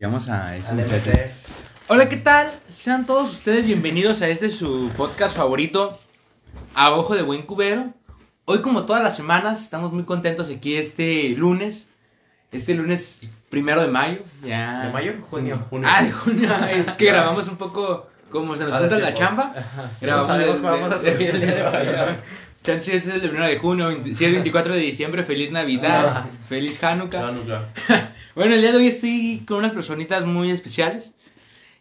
Vamos a. MC. Hola, ¿qué tal? Sean todos ustedes bienvenidos a este su podcast favorito, A Ojo de Buen Cubero. Hoy, como todas las semanas, estamos muy contentos aquí este lunes. Este lunes primero de mayo. Ya. ¿De mayo? Junio. Junio. Ah, de junio. Es que grabamos un poco como se nos Ah, de junta la chamba. No sabemos de- cuándo vamos a subir el día de hoy. Chance, este es el primero de junio. 20 Si es 24 de diciembre, feliz Navidad. Feliz Hanukkah. Ah, no, claro. Bueno, el día de hoy estoy con unas personitas muy especiales.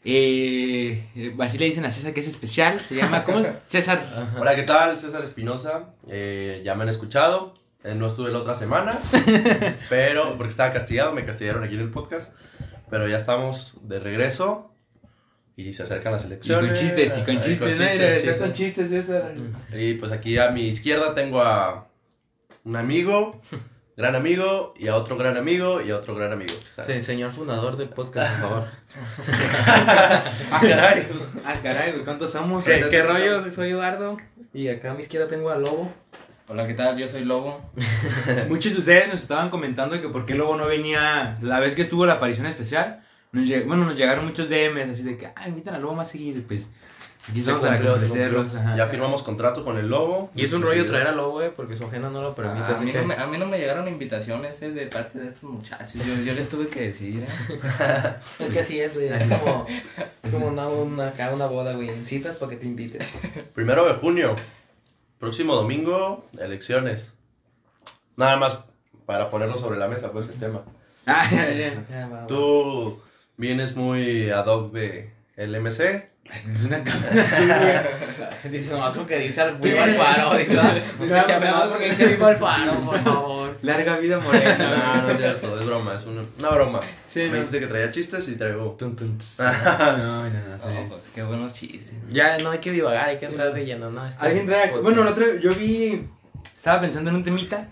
Eh, eh, así le dicen a César que es especial. Se llama, ¿cómo? César. Hola, ¿qué tal? César Espinosa. Eh, ya me han escuchado. Eh, no estuve la otra semana, pero porque estaba castigado, me castigaron aquí en el podcast. Pero ya estamos de regreso y se acercan las Y elecciones. con chistes, y con chistes. ¿no? chistes, con chistes, César. Y pues aquí a mi izquierda tengo a un amigo, gran amigo, y a otro gran amigo, y a otro gran amigo. Sí, señor fundador del podcast, por favor. Ah, caray. Ah, caray, pues ¿cuántos somos? ¿Qué, qué rollo? Soy Eduardo. Y acá a mi izquierda tengo a Lobo. Hola, ¿qué tal? Yo soy Lobo. Muchos de ustedes nos estaban comentando que por qué Lobo no venía la vez que estuvo la aparición especial. Nos lleg- bueno, nos llegaron muchos DMs así de que, ah, invitan a Lobo más seguido. Pues aquí Se estamos para cumplió, se ofrecerlos. Ya firmamos contrato con el lobo. Y es un rollo traer a Lobo, eh, porque su agenda no lo permite. a, así mí que... no me, a mí no me llegaron invitaciones eh, de parte de estos muchachos. Yo, yo les tuve que decir. ¿eh? Es que así es, güey. Es como, es como una, una, acá una boda, güey. Citas para que te inviten. Primero de junio. Próximo domingo, elecciones. Nada más para ponerlo sobre la mesa, pues el tema. Ah, ya, ya. Tú vienes muy ad hoc de el MC. Es una cámara. Dice, no, otro que dice al vivo Alfaro. Dice, ah, dice que me va porque dice vivo Alfaro, por favor. Larga vida No, morena. no es cierto, es broma, es una, una broma. Sí, Me no. dijiste que traía chistes y traigo. Tun, tun, tss. No, no, no. sí. Oh, pues, qué buenos chistes. Ya no hay que divagar, hay que entrar de lleno, ¿no? Este Alguien trae. Bueno, el otro, yo vi. Estaba pensando en un temita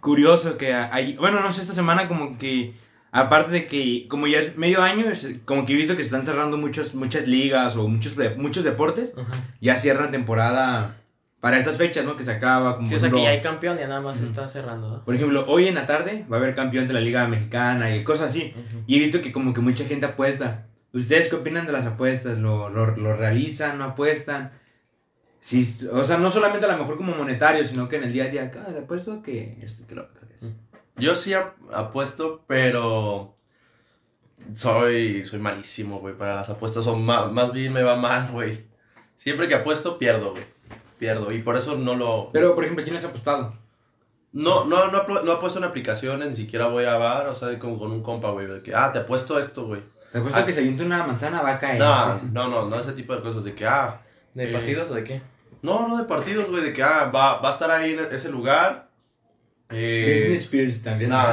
curioso que hay. Bueno, no sé, esta semana como que. Aparte de que, como ya es medio año, es como que he visto que se están cerrando muchos, muchas ligas o muchos, muchos deportes. Ya cierran temporada para estas fechas, ¿no? Que se acaba. Como Sí, o sea que ya hay campeón, ya nada más está cerrando, ¿no? Por ejemplo, hoy en la tarde va a haber campeón de la Liga Mexicana y cosas así. Y he visto que como que mucha gente apuesta. ¿Ustedes qué opinan de las apuestas? ¿Lo, lo, lo realizan? ¿No apuestan? Sí, o sea, no solamente a lo mejor como monetario, sino que en el día a día, ah, te apuesto que esto, que lo otro. que eso". Yo sí ap- apuesto, pero. Soy, soy malísimo, güey, para las apuestas. O ma- más bien me va mal, güey. Siempre que apuesto, pierdo, güey. Pierdo. Y por eso no lo. Pero, por ejemplo, ¿quién les ha apostado? No, no, no, no apuesto en aplicaciones, ni siquiera voy a bar, o sea, como con un compa, güey. de que, ah, te apuesto esto, güey. Te apuesto Ah. que se avienta una manzana, va a caer. No, no, no, no ese tipo de cosas. De que, ah, ¿De Eh, partidos o de qué? no, no de partidos, güey. De que, ah, va, va a estar ahí en ese lugar. Eh, Britney Spears también. No,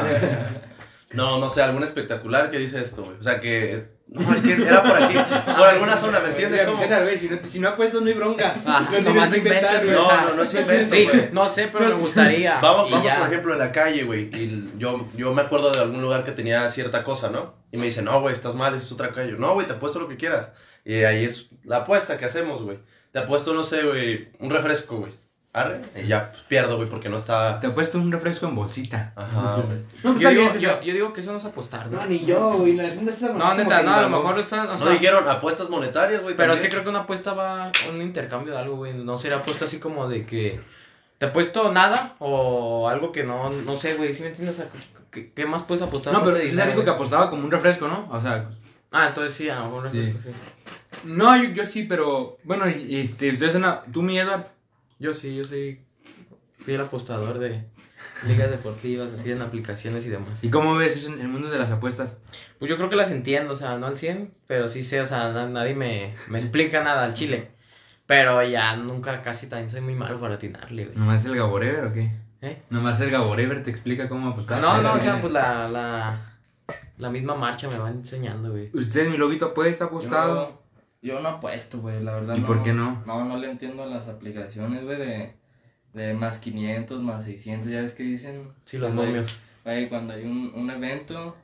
no, no sé, algún espectacular que dice esto, güey. O sea que. No, es que era por aquí, por alguna zona, ¿me entiendes? Como... César, güey, si no, si no apuestas no hay bronca. Ah, no nomás no güey. No, no, no es invento, Sí, no sé, pero me gustaría. Vamos, vamos ya. por ejemplo, en la calle, güey. Y yo, yo me acuerdo de algún lugar que tenía cierta cosa, ¿no? Y me dice, no, güey, estás mal, es otra calle. No, güey, te apuesto lo que quieras. Y ahí es la apuesta que hacemos, güey. Te apuesto, no sé, güey, un refresco, güey. Arre. Y ya pues, pierdo, güey, porque no está. Te apuesto un refresco en bolsita. Ajá, güey. No, Yo digo, yo, yo digo que eso no es apostar, ¿no? No, ni yo, güey. La neta está No, neta, no, a lo mejor están, o No sea, dijeron apuestas monetarias, güey. Pero es que también? creo que una apuesta va un intercambio de algo, güey. No será apuesta así como de que te apuesto nada o algo que no, no sé, güey. ¿Sí me entiendes? O sea, ¿qué, qué más puedes apostar? No, pero aparte de César dinero, dijo que güey? apostaba como un refresco, ¿no? O sea, Ah, entonces sí, a lo mejor Sí. refresco, sí. no, yo, yo sí, pero bueno, y- este, ustedes tú, mi Edward, Yo sí, yo soy fiel apostador de ligas deportivas, así en aplicaciones y demás. ¿y cómo ves eso en el mundo de las apuestas? Pues yo creo que las entiendo, o sea, no al 100, pero sí sé, o sea, na- nadie me, me explica nada al chile. Pero ya nunca, casi también soy muy malo para atinarle, güey. ¿Nomás el Gaborever o qué? ¿Eh? ¿Nomás el Gaborever te explica cómo apostar? No, no, o sea, pues la, la, la misma marcha me va enseñando, güey. ¿Ustedes, mi lobito, apuesta, apostado? Yo, no apuesto, güey, la verdad. ¿Y por qué no? No, no le entiendo a las aplicaciones, güey, de, de más 500, más 600. Ya ves que dicen. Sí, los momios. Güey, cuando hay un, un evento,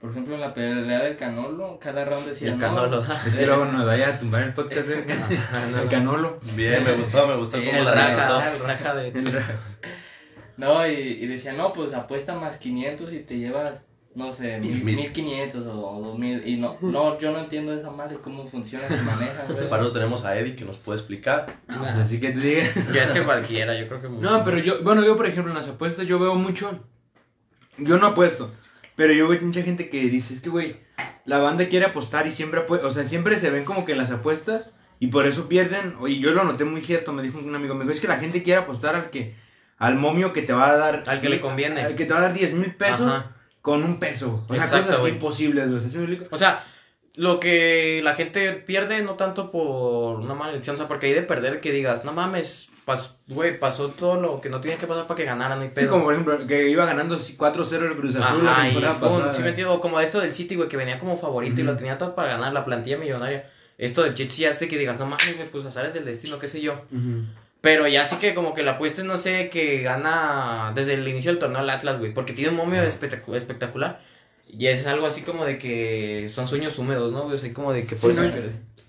por ejemplo, en la pelea del Canolo, cada round decía. El no, Canolo. Es que luego nos vaya a tumbar el podcast del el Canolo. Bien, me gustó, me gustó cómo la analizó. raja, el raja de... El No, y, y decía, no, pues apuesta más 500 y te llevas no sé, Diez mil- mil. 1500 o 2000. Y no, no, yo no entiendo esa madre, cómo funciona, se maneja, güey. Para eso tenemos a Eddie que nos puede explicar. Ah, pues así que te diga. Ya es que cualquiera, yo creo que mucho. No, pero yo, bueno, yo por ejemplo en las apuestas yo veo mucho. Yo no apuesto, pero yo veo mucha gente que dice, es que güey, la banda quiere apostar y siempre apuesta, o sea, siempre se ven como que en las apuestas y por eso pierden. Oye, yo lo noté muy cierto, me dijo un amigo, me dijo, es que la gente quiere apostar al que, al momio que te va a dar. Al que le conviene. Al que te va a dar 10 mil pesos Ajá. Con un peso. O sea, Exacto, cosas güey. imposibles, güey. ¿Sí? O sea, lo que la gente pierde no tanto por una mala elección, o sea, porque hay de perder que digas, no mames, pas- güey, pasó todo lo que no tenía que pasar para que ganaran, no hay Sí, pedo. como por ejemplo, que iba ganando 4-0 el Cruz Azul Ajá, la y temporada pasada. sí me o como esto del City, güey, que venía como favorito y Ujú. lo tenía todo para ganar, la plantilla millonaria. Esto del ya este que digas, no mames, pues azares del destino, qué sé yo. Ujú. Pero ya sí que como que la apuesta es, no sé, que gana desde el inicio del torneo el Atlas, güey, porque tiene un momio espectacu- espectacular. Y es algo así como de que son sueños húmedos, ¿no? O sea, como de que por Sí, eso no.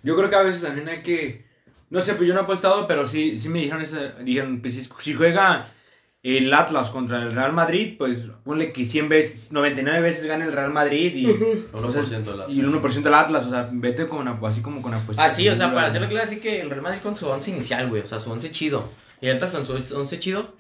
Yo creo que a veces también hay que. No sé, pues yo no he apostado, pero sí, sí me dijeron eso. Dijeron, pues si, si juega el Atlas contra el Real Madrid, pues ponle que 100 veces, 99 veces gana el Real Madrid y, 1% de la... y el 1% del Atlas. O sea, vete con una- así como con apuestas. Ah, sí, o sea, para hacerlo claro, así que el Real Madrid con su once inicial, güey, o sea, su once chido. Y el Atlas con su once chido,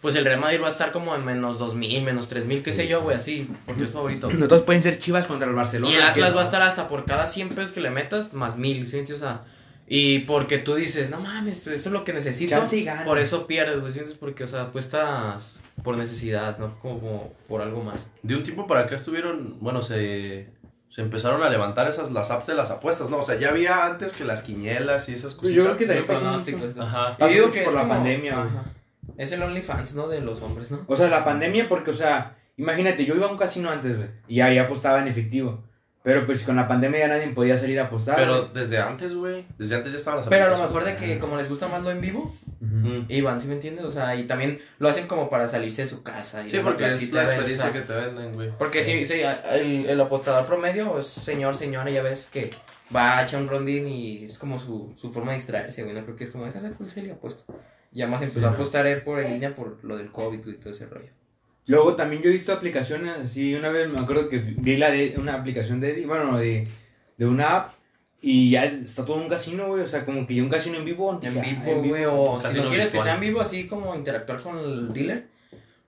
pues el Real Madrid va a estar como en menos 2000, menos 3000, qué sé yo, güey, así, porque es favorito. Nosotros pueden ser chivas contra el Barcelona. Y el Atlas va a estar hasta por cada 100 pesos que le metas, más 1000, ¿sí? O sea, y porque tú dices, no mames, eso es lo que necesito. Chance y gana. Por eso pierdes, güey. Porque, o sea, apuestas por necesidad, ¿no? Como por algo más. De un tiempo para acá estuvieron, bueno, se, se empezaron a levantar esas las apps de las apuestas, ¿no? O sea, ya había antes que las quinielas y esas cositas. yo creo que de ahí. Ajá. Yo digo que por es la como- pandemia. Ajá. Es el OnlyFans, ¿no? De los hombres, ¿no? O sea, la pandemia, porque, o sea, imagínate, yo iba a un casino antes, güey, y ahí apostaba en efectivo. Pero pues con la pandemia ya nadie podía salir a apostar. Pero desde antes, güey, desde antes ya estaban las Pero a lo mejor de que como les gusta más lo en vivo, Ujú. Mm. iban, ¿sí me entiendes? O sea, y también lo hacen como para salirse de su casa. y Sí, la porque es la ¿ves? experiencia O sea, que te venden, güey. Porque sí, sí, el, el apostador promedio es señor, señora, ya ves que va a echar un rondín y es como su, su forma de distraerse, güey. No creo que es como, deja hacer pulsel y apuesto. Y además empezó a Sí, no. apostar él por en línea por lo del COVID y todo ese rollo. Luego también yo he visto aplicaciones así, una vez me acuerdo que vi la de una aplicación de Eddie, bueno, de, de una app y ya está todo un casino, güey, o sea, como que ya un casino en vivo. En ya, vivo, güey, o si no quieres que virtual. sea en vivo, así como interactuar con el dealer,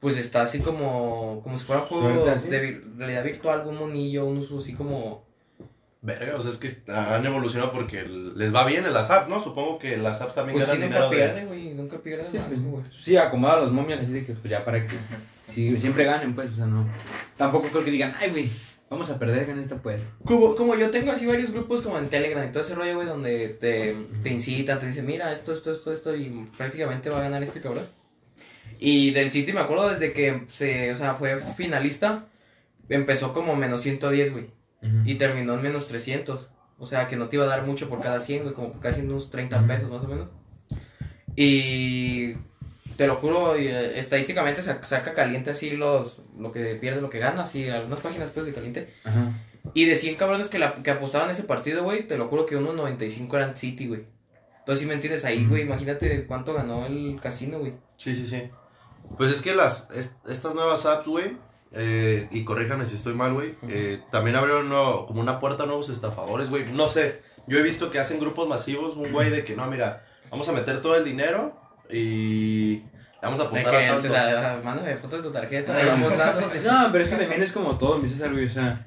pues está así como, como si fuera un juego ¿sí? de realidad virtual, algún monillo, un uso así como... Verga, o sea, es que han evolucionado porque les va bien en las apps, ¿no? Supongo que las apps también Pues sí, ganan nunca dinero de... pierde, güey, nunca pierde Sí, pues, güey. sí, acomoda los momios así de que pues ya para que sí, siempre ganen, pues, o sea, no. Tampoco creo que digan, ay, güey, vamos a perder en esta pues. Como, como yo tengo así varios grupos como en Telegram y todo ese rollo, güey, donde te, te incitan, te dicen, mira, esto, esto, esto, esto, y prácticamente va a ganar este cabrón. Y del City me acuerdo desde que se, o sea, fue finalista, empezó como menos 110, güey, y terminó en menos 300. O sea, que no te iba a dar mucho por cada 100, güey, como casi unos 30 Ujú. pesos más o menos. Y te lo juro, eh, estadísticamente sa- saca caliente así los, lo que pierde, lo que gana, así, algunas páginas pues de caliente. Ajá. Y de 100 cabrones que, la, que apostaban ese partido, güey, te lo juro que unos 95 eran City, güey. Entonces, si me entiendes ahí, güey, imagínate cuánto ganó el casino, güey. Sí, sí, sí. Pues es que las es- estas nuevas apps, güey, eh, y corríjame si estoy mal, güey, eh, también abrieron nuevo- como una puerta a nuevos estafadores, güey. No sé, yo he visto que hacen grupos masivos, un güey de que no, mira, vamos a meter todo el dinero y vamos a apostar a o tanto. sea, mándame fotos de tu tarjeta, vamos datos. No, pero es que también es como todo, mi César, güey, o sea,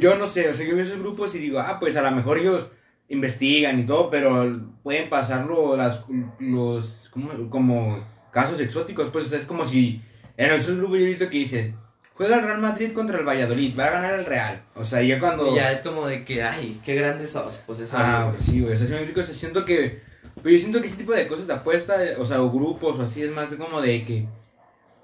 yo no sé, o sea, yo veo esos grupos y digo, ah, pues a lo mejor ellos investigan y todo, pero pueden pasarlo las, los, como, como casos exóticos, pues, o sea, es como si, en esos grupos yo he visto que dicen, juega el Real Madrid contra el Valladolid, va a ganar el Real, o sea, ya cuando... Y ya es como de que, ay, qué grandes sos. Pues eso. Ah, güey. pues sí, güey. O sea, si me explico, o sea, siento que. Pues yo siento que ese tipo de cosas de apuesta, o sea, o grupos o así, es más como de que.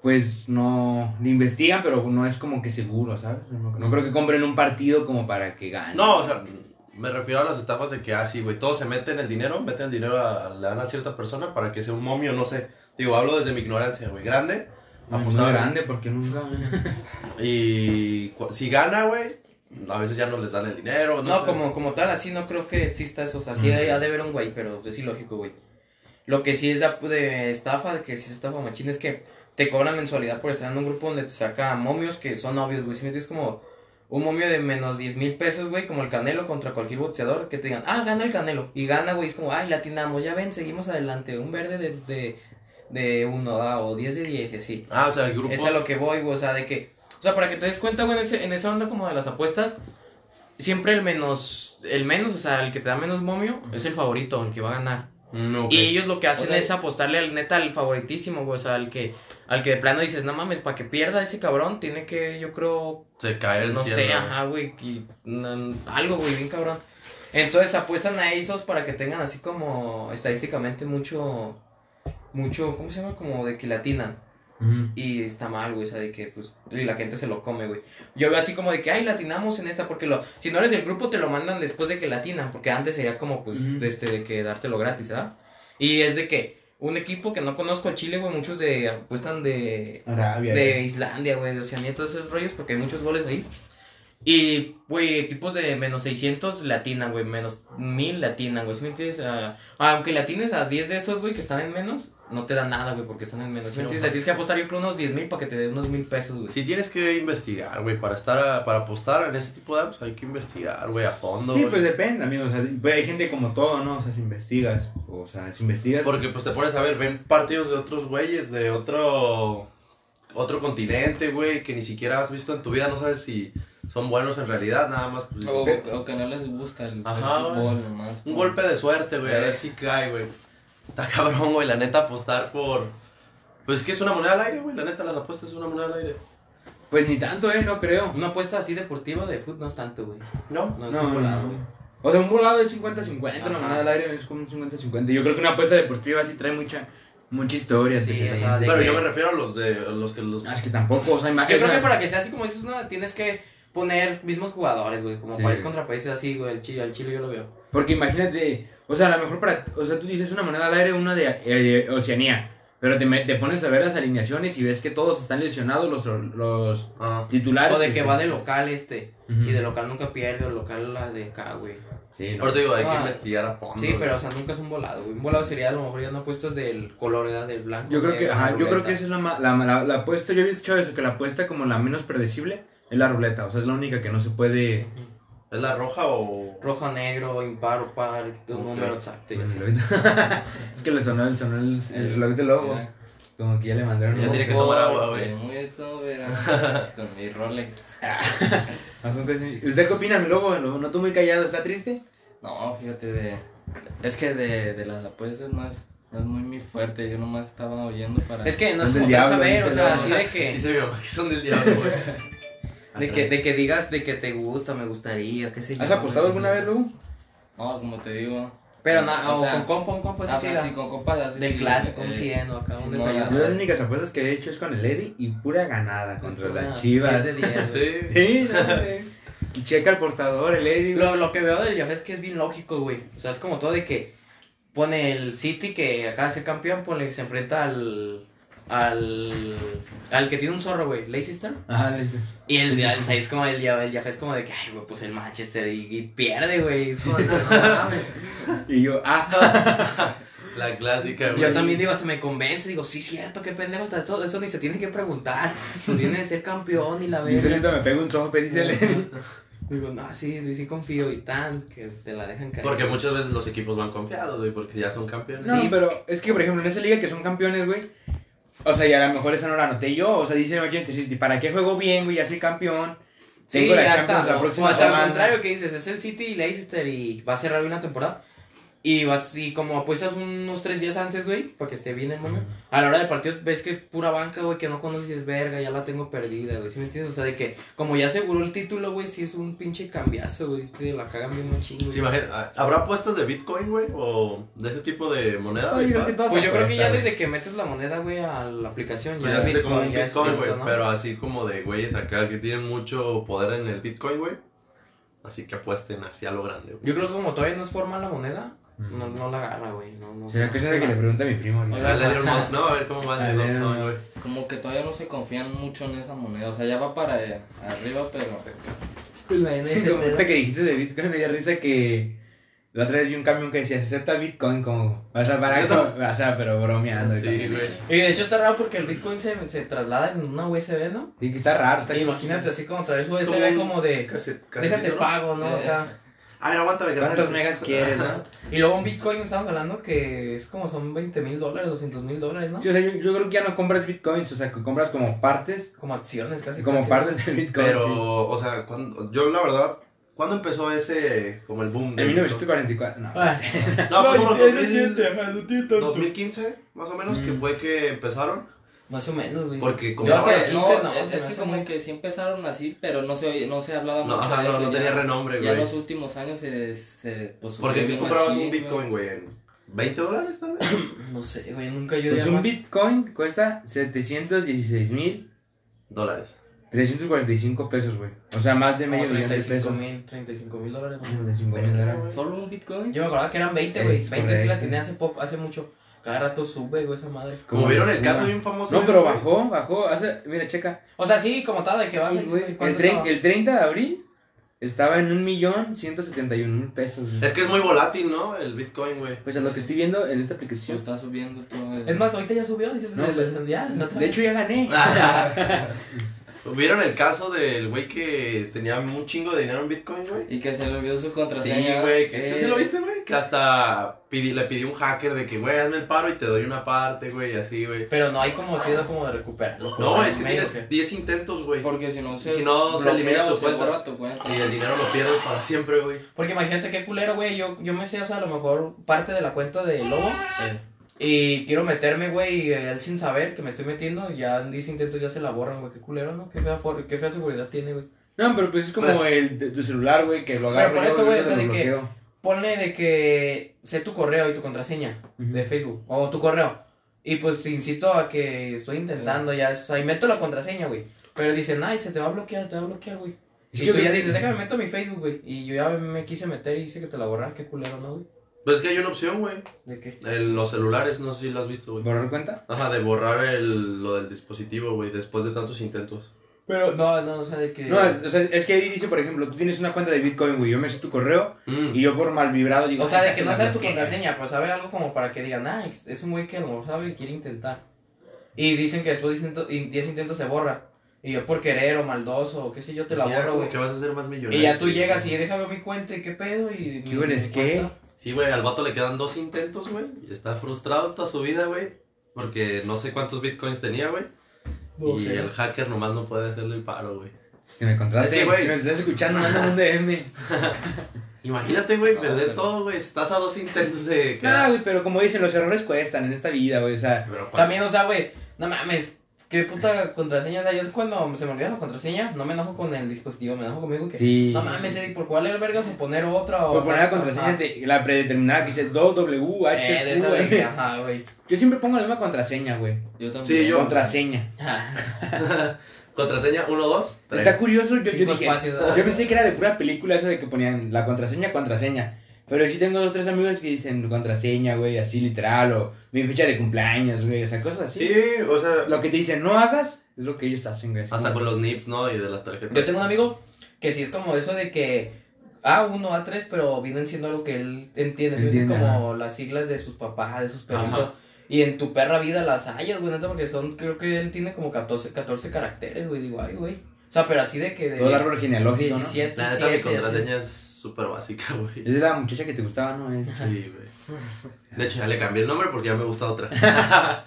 Pues no. Le investigan, pero no es como que seguro, ¿sabes? No, no creo que compren un partido como para que ganen. No, o sea, me refiero a las estafas de que, ah, sí, güey, todos se meten el dinero, meten el dinero, a, le dan a cierta persona para que sea un momio, no sé. Digo, hablo desde mi ignorancia, güey, grande. No, grande porque nunca. Y si gana, güey, a veces ya no les dan el dinero. No, No, sé. como, como tal, así no creo que exista eso. O sea, sí ha de haber un güey, pero es ilógico, güey. Lo que sí es de, de estafa, que sí es estafa machín, es que te cobran mensualidad por estar en un grupo donde te saca momios que son obvios, güey. Si me entiendes como un momio de menos 10 mil pesos, güey, como el Canelo contra cualquier boxeador, que te digan, ah, gana el Canelo. Y gana, güey, es como, ay, latinamos, ya ven, seguimos adelante. Un verde de, de, de uno, ah, o 10 de 10 y así. Ah, o sea, grupos. Es a lo que voy, güey, o sea, de que, sea, para que te des cuenta, güey, en, ese, en esa onda como de las apuestas, siempre el menos, el menos, o sea, el que te da menos momio, es el favorito, el que va a ganar. Mm, ok. Y ellos lo que hacen O sea- es apostarle al neta al favoritísimo, güey, o sea, al que, al que de plano dices, no mames, para que pierda ese cabrón, tiene que, yo creo, Se cae el no cielo. sé, ajá, güey, y, no, algo, güey, bien cabrón. Entonces apuestan a esos para que tengan así como estadísticamente mucho, mucho, ¿cómo se llama? Como de que latinan. Y está mal, güey, o sea, de que, pues, y la gente se lo come, güey. Yo veo así como de que, ay, latinamos en esta, porque lo, si no eres del grupo, te lo mandan después de que latinan, porque antes sería como, pues, de, este, de que dártelo gratis, ¿verdad? Y es de que un equipo que no conozco al Chile, güey, muchos de, apuestan de, Arabia. de Islandia, güey, de Oceanía, todos esos rollos, porque hay muchos goles ahí. Y, güey, equipos de menos 600 latinan, güey, menos 1000 latinan, güey, ¿sí me entiendes? Ah, aunque latines a 10 de esos, güey, que están en menos, no te dan nada, güey, porque están en menos. ¿sí Sí, me entiendes? Le tienes que apostar yo creo unos 10 mil para que te dé unos mil pesos, güey. Sí tienes que investigar, güey, para estar a- para apostar en ese tipo de apps hay que investigar, güey, a fondo, Sí, pues depende, amigo. O sea, pues, hay gente como todo, ¿no? O sea, si investigas. O sea, si investigas. Porque pues te pones a ver, ven partidos de otros güeyes, de otro otro continente, güey, que ni siquiera has visto en tu vida, no sabes si son buenos en realidad, nada más pues, O, o que no les gusta el, fútbol, nomás. un golpe de suerte, güey, a ver si cae, güey. Está cabrón, güey, la neta apostar por pues es que es una moneda al aire, güey, la neta las apuestas es una moneda al aire. Pues ni tanto, ¿eh? No creo. Una apuesta así deportiva de fútbol no es tanto, güey. ¿No? No es No, un volado, no. güey. O sea, un volado es 50-50, Ajá. la moneda al aire es como un 50-50. Yo creo que una apuesta deportiva sí trae mucha, mucha historia. Sí, antecedentes. o sea, Pero que- yo me refiero a los de los que los Ah, es que tampoco, o sea, ima- Yo creo que para que sea así como dices, una, tienes que poner mismos jugadores, güey, como Sí. país contra país, así, güey, el chile, el chile yo lo veo. Porque imagínate, o sea, a lo mejor para, o sea, tú dices una moneda al aire, una de eh, Oceanía, pero te, me- te pones a ver las alineaciones y ves que todos están lesionados los, los ah, titulares. O de que sí. va de local este, y de local nunca pierde, o local la de acá, güey. Sí, no. Ahora te digo, hay que Ah, investigar a fondo. Sí, güey. pero o sea, nunca es un volado, güey. Un volado sería a lo mejor ya no apuestas del color, ¿verdad? Del blanco. Yo creo que, ajá, yo creo que esa es la, ma- la, la, la apuesta, yo había escuchado eso, que la apuesta como la menos predecible es la ruleta, o sea, es la única que no se puede... ¿Es la roja o Rojo, negro, impar o par, un número exacto y así. es que le sonó, el, sonó el, el reloj de lobo, como que ya le mandaron Ya un- tiene que tomar agua, güey. Muy exuberante, Con mi Rolex. ¿A poco sí? ¿Usted qué opina, mi lobo? ¿Lo noto muy callado? ¿Está triste? No, fíjate, de. Es que de, de las apuestas no es, no es muy mi fuerte. Yo nomás estaba oyendo para. Es que no es Son del como tal diablo, saber, o dice sea, la- así de que, Dice mi mamá que son del diablo, güey. de que, de que digas de que te gusta, me gustaría, qué sé yo. ¿Has apostado alguna vez, lobo? No, como te digo. Pero na- O o, sea, con compa, un compa, Ah, sí, sí, sí, con compas así. del sí, clásico, un eh, 100 o acá, sí, un no, desayuno. Yo las únicas apuestas que he hecho es con el Eddie y pura ganada contra las chivas. 10 de 10, güey. Sí. Sí. Y checa el portador, el Eddie. Lo, lo que veo del Jafé es que es bien lógico, güey. O sea, es como todo de que pone el City que acaba de ser campeón, ponle que se enfrenta al. Al. al que tiene un zorro, güey, Leicester. Ajá, le dice. Y el, el, Jafé es como el, el Jafé es como de que, ay, güey, pues el Manchester y, y pierde, güey. Es como de, no mames. Y yo, ah. La clásica, güey. Yo también digo, se me convence, digo, sí, cierto, qué pendejo está esto, eso ni se tiene que preguntar. Pues viene de ser campeón y la Yo verga. solito me pego un sope, dice el Eddie. Digo, no, sí, sí, sí confío y tan, que te la dejan caer. Porque muchas veces los equipos van confiados, güey, porque ya son campeones. No, Sí. pero es que, por ejemplo, en esa liga que son campeones, güey. O sea, y a lo mejor esa no la anoté yo. O sea, dice el Manchester City, ¿para qué juego bien, güey? Ya soy campeón. Sí, Tengo la ya Champions está. la próxima o hasta semana. al contrario que dices, es el City y Leicester y va a cerrar una temporada. Y vas y como apuestas unos tres días antes, güey, para que esté bien el momio. A la hora del partido ves que pura banca, güey, que no conoces es verga, ya la tengo perdida, güey. ¿Sí me entiendes? O sea, de que como ya aseguró el título, güey, sí es un pinche cambiazo, güey. Te la cagan bien machín, güey. Sí, imagina, ¿Habrá apuestas de Bitcoin, güey? ¿O de ese tipo de moneda? Yo creo que todas Pues yo creo que ya desde que metes la moneda, güey, a la aplicación, Pues ya ya es hace como un Bitcoin, güey. ¿no? Pero así como de güeyes acá que tienen mucho poder en el Bitcoin, güey. Así que apuesten así a lo grande, güey. Yo creo que como todavía no es formal la moneda. No, no la agarra, güey. No, no, Será cosa de que le pregunte a mi primo. ahorita. A Elon Musk, ¿no? A ver cómo va A el Elon. Musk. Como que todavía no se confían mucho en esa moneda. O sea, ya va para eh, arriba, pero. Pues la Sí, como ahorita que dijiste de Bitcoin me dio risa que La otra vez vi un camión que decía, se acepta Bitcoin como... O sea, para... O sea, pero bromeando. y Sí, güey. Y de hecho está raro porque el Bitcoin se, se traslada en una USB, ¿no? Sí, que está raro. Está Imagínate así como traer su USB como de... Déjate ¿no? pago, ¿no? Eh. Acá. A ver, aguántame. que ¿Cuántos megas quieres, no? Y luego un Bitcoin estamos hablando que es como son 20 mil dólares, 200 mil dólares, ¿no? Sí, o sea, yo, yo creo que ya no compras Bitcoins, o sea, que compras como partes, Como acciones casi. como casi. partes de Bitcoin. Pero, sí. o sea, cuando, yo la verdad, ¿cuándo empezó ese, como el boom? En de 1944, no. Ah. No, fue como Ay, el es cierto, 2000, ajá, no tiene tanto. 2015, más o menos, que Mm. fue que empezaron. Más o menos, güey. Porque como ahora- No, 15 no, es, se es me que como muy- que sí empezaron así, pero no se, no se hablaba No, mucho ajá, de no, eso. no ya- tenía renombre, Ya en güey. los últimos años se, se pues, Porque tú comprabas machín, un Bitcoin, güey, en 20 dólares, tal vez. No sé, güey, nunca yo Pues ya un más- Bitcoin cuesta 716 mil dólares. 345 pesos, güey. O sea, más de medio millón de 35 pesos. mil, 35 mil dólares. ¿no? 35 mil dólares. ¿Solo un Bitcoin? Yo me acordaba que eran 20, güey. Es 20 sí la tenía hace poco, hace mucho. Cada rato sube, güey, esa madre. Como vieron el caso bien famoso. No, pero bajó, bajó. Hace, mira, checa. O sea, sí, como tal, de que baja. Y güey, el, el 30 de abril estaba en 1.171.000 mil pesos. güey. Es que es muy volátil, ¿no? El Bitcoin, güey. Pues a lo que estoy viendo en esta aplicación. está subiendo todo. el- Es más, ahorita ya subió, dices. No, No, pues, ya, no De hecho, ya gané. ¿Vieron el caso del güey que tenía un chingo de dinero en Bitcoin, güey? Y que se le olvidó su contraseña. Sí, güey. que- Eh, ¿Sí, sí lo viste, güey? Que hasta pidi- le pidió un hacker de que, güey, hazme el paro y te doy una parte, güey, y así, güey. Pero no hay como si como de recuperarlo. No, es que Medio tienes 10 intentos, güey. Porque si no se, Si no, se elimina tu se cuenta. tu cuenta. Y el dinero lo pierdes para siempre, güey. Porque imagínate qué culero, güey. Yo, yo me sé, o sea, a lo mejor parte de la cuenta de Lobo. Eh. Y quiero meterme, güey, y él sin saber que me estoy metiendo. Ya en 10 intentos ya se la borran, güey. Qué culero, ¿no? Qué fea, for- qué fea seguridad tiene, güey. No, pero pues es como Pues- el de tu celular, güey, que lo agarro. por yo, eso, güey, o sea, de que-. Ponle de que sé tu correo y tu contraseña Ujú. de Facebook. O tu correo. Y pues te incito a que estoy intentando ya. O sea, y meto la contraseña, güey. Pero dicen, ay, se te va a bloquear, te va a bloquear, güey. Y que tú ya dices, déjame meto mi Facebook, güey. Y yo ya me quise meter y dice que te la borrar. Qué culero, ¿no, güey? Pues es que hay una opción, güey. ¿De qué? En los celulares, no sé si lo has visto, güey. ¿Borrar cuenta? Ajá, de borrar el, lo del dispositivo, güey, después de tantos intentos. Pero no, no, o sea, de que. No, es, o sea, es que ahí dice, por ejemplo, tú tienes una cuenta de Bitcoin, güey, yo me sé tu correo Mm. y yo por mal vibrado digo... O sea, "Ay, de que no sea tu bloqueé". contraseña, pues sabe algo como para que digan, ah, es un güey que lo sabe y quiere intentar. Y dicen que después de 10 intentos se borra. Y yo por querer o maldoso o qué sé yo te la Sí, ya borro, como güey. que vas a ser más millonario. Y ya tú llegas y déjame mi cuenta y qué pedo y... ¿Qué hueles, qué? Sí, güey, al vato le quedan dos intentos, güey. Y está frustrado toda su vida, güey. Porque no sé cuántos bitcoins tenía, güey. No y sé. el hacker nomás no puede hacerle el paro, güey. Que me contraste, Es que, güey. si me estás escuchando, mándame un DM. Imagínate, güey, No, perder pero- todo, güey. Estás a dos intentos de... Ah, güey, pero como dicen, los errores cuestan en esta vida, güey, o sea... Pero, También, o sea, güey, no mames, qué puta contraseña. O sea, yo cuando se me olvida la contraseña, no me enojo con el dispositivo, me enojo conmigo que... Sí. No mames, Eddie, por cuál el vergas o poner otra o... Por poner la contraseña, la predeterminada que dice 2W, Eh, de H, esa Q, de ajá, güey. Yo siempre pongo la misma contraseña, güey. Yo también. Sí, yo- Contraseña. Contraseña 1, 2, 3. Está curioso, yo, yo dije... Yo pensé que era de pura película eso de que ponían la contraseña, contraseña. Pero sí tengo dos, tres amigos que dicen contraseña, güey, así literal, o mi fecha de cumpleaños, güey, o sea, cosas así. Sí, o sea, Lo que te dicen no hagas es lo que ellos hacen, güey. hasta con los nips, ¿no? Y de las tarjetas. Yo tengo un amigo que sí es como eso de que A1, A3, pero vienen siendo algo que él entiende. ¿sí? Es como las siglas de sus papás, de sus perritos. Y en tu perra vida las hayas, güey, neta, porque son, creo que él tiene como 14, 14 caracteres, güey. Digo, ay, güey. O sea, pero así de que. De Todo el árbol genealógico, 17, La neta, mi 7, contraseña es súper básica, güey. Es de la muchacha que te gustaba, ¿no? Es- Sí, güey. De hecho, ya le cambié el nombre porque ya me gusta otra.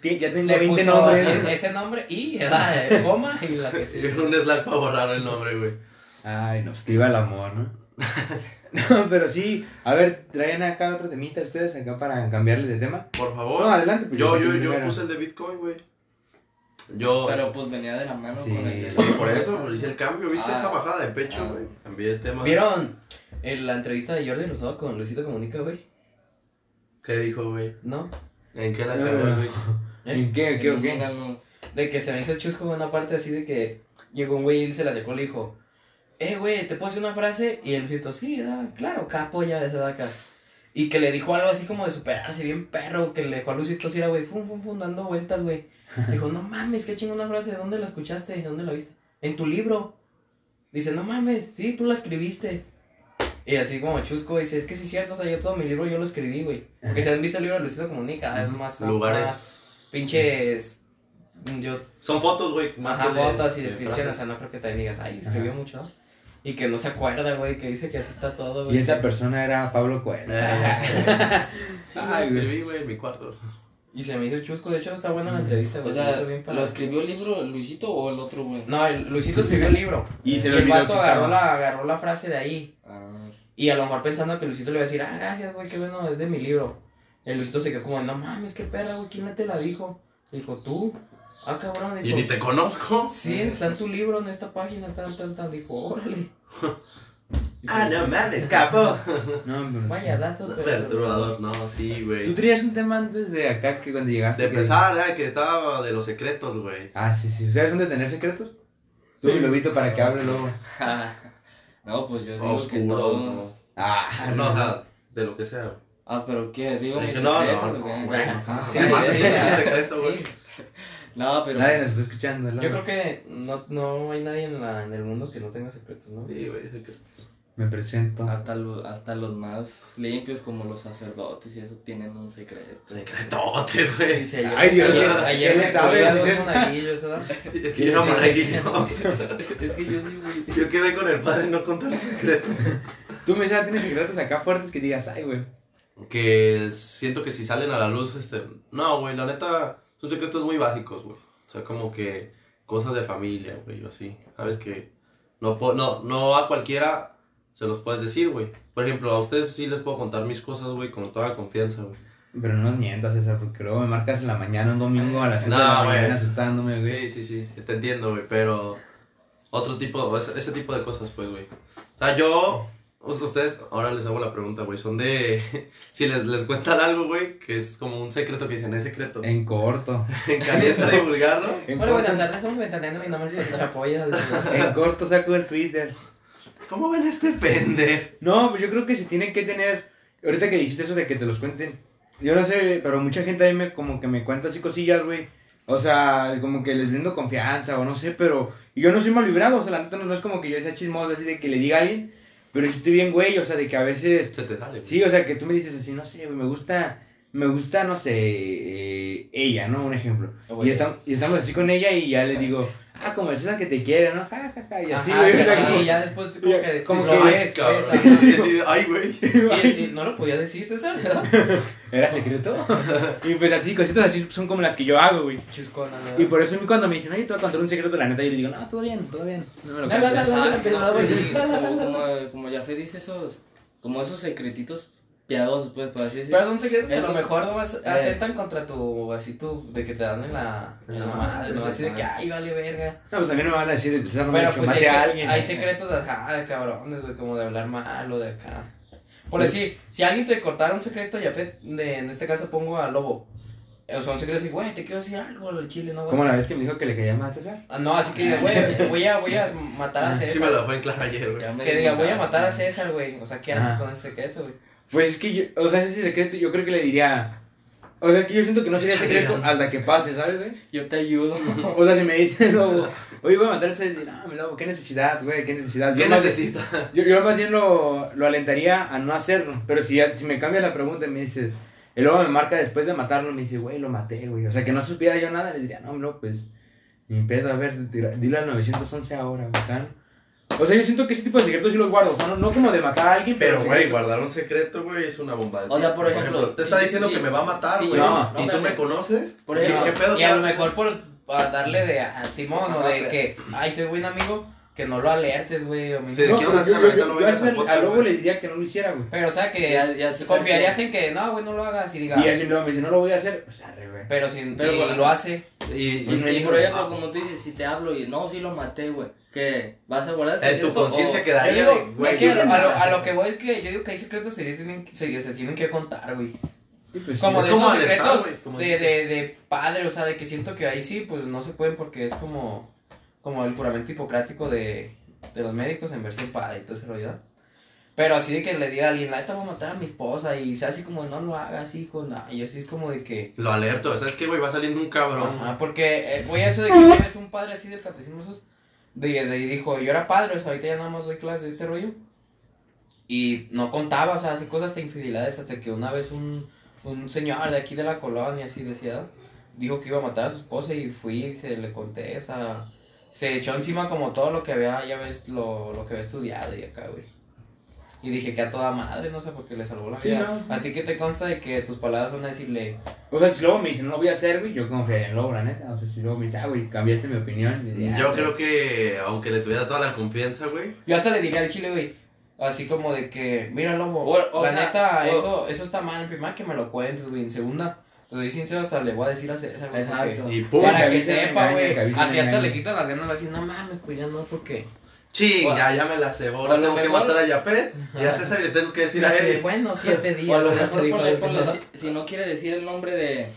Tien- Ya Le tenía 20 puso nombres. e- ese nombre y era eh, goma y la que Sí, sigue. un slash para borrar el nombre, güey. Ay, no, pues que iba el amor, ¿no? no, pero sí. A ver, traen acá otro temita ustedes acá para cambiarle de tema. Por favor. No, adelante. pues, yo, yo, yo puse el de Bitcoin, güey. Yo. Pero pues venía de la mano Sí. con el de- Sí, por eso, pues, hice el cambio, ¿viste? Ah. Esa bajada de pecho, Ah. güey. Cambié el tema. ¿Vieron en la entrevista de Jordi Rosado con Luisito Comunica, güey? ¿Qué dijo, güey? ¿No? ¿En qué la No, cagó, no. güey? ¿En qué, qué no. De que se me hizo chusco una parte así de que llegó un güey y se la acercó y le dijo, eh, güey, ¿te puedo decir una frase? Y el Luisito, sí, da, claro, capo ya de esa de acá. Y que le dijo algo así como de superarse, bien perro, que le dejó a Luisito así, era, güey, fum, fum, fum, dando vueltas, güey. Dijo, no mames, qué chingona frase, ¿de dónde la escuchaste? ¿De dónde la viste? En tu libro. Dice, no mames, sí, tú la escribiste. Y así como chusco, dice, es que sí es cierto, o sea, yo todo mi libro yo lo escribí, güey. Porque si han visto el libro de Luisito Comunica, es más... más Lugares. pinches... Yo... Son fotos, güey. Más Ajá, que de- fotos y de descripciones, o sea, no creo que te digas, ay, escribió Ajá. mucho, ¿no? Y que no se acuerda, güey, que dice que así está todo, güey. Y esa persona era Pablo Coelho. Eh, sí, Sí, lo güey. escribí, güey, en mi cuarto. Y se me hizo chusco, de hecho está buena la entrevista, O güey. me sea, hizo bien para- ¿lo escribió el libro Luisito o el otro, güey? No, el Luisito escribió el libro. Y se Y el vato agarró la, agarró la frase de ahí. Ah, Y a lo mejor pensando que Luisito le iba a decir, ah, gracias, güey, qué bueno, es de mi libro. El Luisito se quedó como, no mames, qué perra, güey, ¿quién te la dijo? Dijo, tú. Ah, cabrón, Y dijo. ni te conozco. Sí, está en tu libro, en esta página, tal, tal, tal. Dijo, órale. Ah, no mames, capo. No, pero Vaya sí. datos, pero- Perturbador, no, sí, Tú güey. tenías un tema antes de acá que cuando llegaste. De que- empezar, eh, que estaba de los secretos, güey. Ah, sí, sí. ¿Ustedes son de tener secretos? Tú y Lobito para que hable luego. no, pues yo digo que Oscuro, todo. no. Ah, No, o sea, de lo que sea. Ah, pero ¿qué? Digo mis no, no, secretos, no, güey. Ah, Sí, sí, sí, que es sí. un secreto, güey. No, pero. Nadie pues, nos está escuchando. ¿no? Yo creo que no, no hay nadie en, la, en el mundo que no tenga secretos, ¿no? Sí, güey, secretos. Me presento. hasta, los, hasta los más limpios, como los sacerdotes y eso, tienen un secreto. Secretotes, güey. Dice, Ay, Dios, ayer, ¿qué ayer me sabe? comí a dos Dices- monaguillos, ¿verdad? Es que yo era monaguillo. es que yo sí, güey. Yo quedé con el padre no contar secretos. Tú me sabes, tienes secretos acá fuertes que digas, ay, güey. Que siento que si salen a la luz, este. No, güey, la neta, son secretos muy básicos, güey. O sea, como que cosas de familia, güey, o así. Sabes que no, no, no a cualquiera se los puedes decir, güey. Por ejemplo, a ustedes sí les puedo contar mis cosas, güey, con toda confianza, güey. Pero no nos mientas, César, porque luego me marcas en la mañana, un domingo a las 7 de No, la güey. mañana asustándome, güey. Sí, sí, sí, te entiendo, güey, pero otro tipo, ese, ese tipo de cosas, pues, güey. O sea, yo, ustedes, ahora les hago la pregunta, güey, son de, si les, les cuentan algo, güey, que es como un secreto que dicen, es secreto. En corto. En caliente divulgarlo. En Hola, buenas corto, tardes, estamos ventaneando, mi nombre es Chapoya. en corto saco el Twitter. ¿Cómo ven este pende? No, pues yo creo que se tienen que tener. Ahorita que dijiste eso de que te los cuenten. Yo no sé, pero mucha gente ahí me como que me cuenta así cosillas, güey. O sea, como que les brindo confianza o no sé, pero y yo no soy mal vibrado, o sea, la neta no, no es como que yo sea chismoso así de que le diga a alguien, pero sí estoy bien, güey, o sea, de que a veces Se te sale. güey. Sí, o sea, que tú me dices así, no sé, me gusta, me gusta, no sé, eh, ella, ¿no? Un ejemplo. Ah, Y, güey. estam- y estamos así con ella y ya le digo, ah, como el César que te quiere, ¿no? Ja, ja, ja, y así, Ajá, güey. y o sea, así, como- y ya después como Ya, que como lo que- ves, ves, así, Ay, güey. Y- y no lo podía decir, César, ¿verdad? Era secreto. y pues así, cositas así son como las que yo hago, güey. Chuscona, ¿verdad? Y por eso a mí cuando me dicen, oye, te voy a contar un secreto, la neta, yo le digo, no, todo bien, todo bien. No me lo cuentes". como, la. como, como ya Fe dice esos, como esos secretitos piadosos, pues, por así decir. Pero son secretos que a lo mejor no vas, eh. atentan contra tu, así tú, de que te dan en la, en la madre, ¿no? Así de que, ay, vale verga. No, pues también me van a decir, César no me ha Pero dicho, pues hay, mate a alguien. hay secretos ajá, de cabrones, güey, como de hablar mal o de acá. Por decir, si alguien te cortara un secreto, ya fe, de, en este caso pongo a Lobo. O sea, un secreto así, güey, te quiero decir algo al chile, ¿no, güey? Como la vez que me dijo que le caía mal a César. Ah, no, así que güey, voy a, voy a matar a Sí me César. lo fue en claro ayer, güey. Que diga, voy a digas, matar a. César, güey. O sea, ¿qué haces con ese secreto, güey? Pues es que yo, o sea, ese secreto yo creo que le diría. O sea, es que yo siento que no sería secreto hasta que pase, ¿sabes, güey? Yo te ayudo. O sea, si me dice el lobo, oye, voy a matar ese, no, mi lobo, qué necesidad, güey, qué necesidad. ¿Qué necesitas? Yo, yo más bien lo, lo alentaría a no hacerlo. Pero si, si me cambia la pregunta y me dices, el lobo me marca después de matarlo, me dice, güey, lo maté, güey. O sea, que no supiera yo nada, le diría, no, no, pues, ni pedo, a ver, dile al 911 ahora, bacán. O sea, yo siento que ese tipo de secretos sí los guardo. O sea, no, no como de matar a alguien, pero. Pero, güey, guardar un secreto, güey, es una bomba de O sea, por ejemplo, te está diciendo sí, que me va a matar, sí, güey. no, y tú me conoces. Por ¿Qué, ejemplo, qué pedo Y te a lo mejor por para darle de a Simón o de que, ay, soy buen amigo, que no lo alertes, güey. o mi- Sí, ¿de No, yo, yo, yo, no yo vengas a lobo le diría que no lo hiciera, güey. Pero, o sea, que Ya- ya se confiarías en que, no, güey, no lo hagas y diga. Y así luego me dice, no lo voy a hacer, pues arre, güey. Pero si Pero, y bueno. lo hace. Y, Y, Y me y dijo, por ejemplo, ah. como tú dices, si te hablo y no, sí lo maté, güey. ¿Qué? ¿Vas a guardar en tu conciencia o- quedaría digo, de, güey. es que a, lo, a lo- que voy es que yo digo que hay secretos que se tienen, se, se tienen que contar, güey. Pues, Como es de como esos alertar, secretos güey, como de, de, de padre, o sea, de que siento que ahí sí, pues no se pueden porque es como, como el juramento hipocrático de, de los médicos en versión padre y todo ese rollo. Pero así de que le diga a alguien, la neta voy a matar a mi esposa y sea así como, no lo hagas, hijo, no. Y así es como de que, Lo alerto, ¿sabes qué, güey? Va saliendo un cabrón. ajá, porque eh, voy a eso de que vez un padre así del catecismo esos, de, de- dijo, yo era padre, o sea, ahorita ya nada más doy clases de este rollo. Y no contaba, o sea, hace cosas de infidelidades hasta que una vez un, un señor de aquí de la colonia, así decía, dijo que iba a matar a su esposa y fui y se le conté, o sea, se echó encima como todo lo que había, ya ves, lo, lo que había estudiado y acá, güey. Y dije que a toda madre, no sé, porque le salvó la Sí, vida. no. ¿A ti qué te consta de que tus palabras van a decirle, O sea, si luego me dice, no lo voy a hacer, güey, yo confiaría en Lobo, la neta. O sea, si luego me dice, ah, güey, cambiaste mi opinión. diría, Yo ah, creo que, aunque le tuviera toda la confianza, güey. Yo hasta le diría al chile, güey. Así como de que, mira, lobo, O- o la sea, neta, o- eso, eso está mal. En primera, que me lo cuentes, güey. En segunda, te soy sincero, hasta le voy a decir a César, güey. Exacto. Y pum. Para que sepa, güey. Así hasta le quita las ganas, va a decir, no mames, pues ya no, porque. Ching, ya, ya me la cebo. Ahora tengo que mejor- matar a Jafet y a César le tengo que decir a él. bueno, siete O a días. lo mejor el ponle, pedo. si, si no quiere decir el nombre de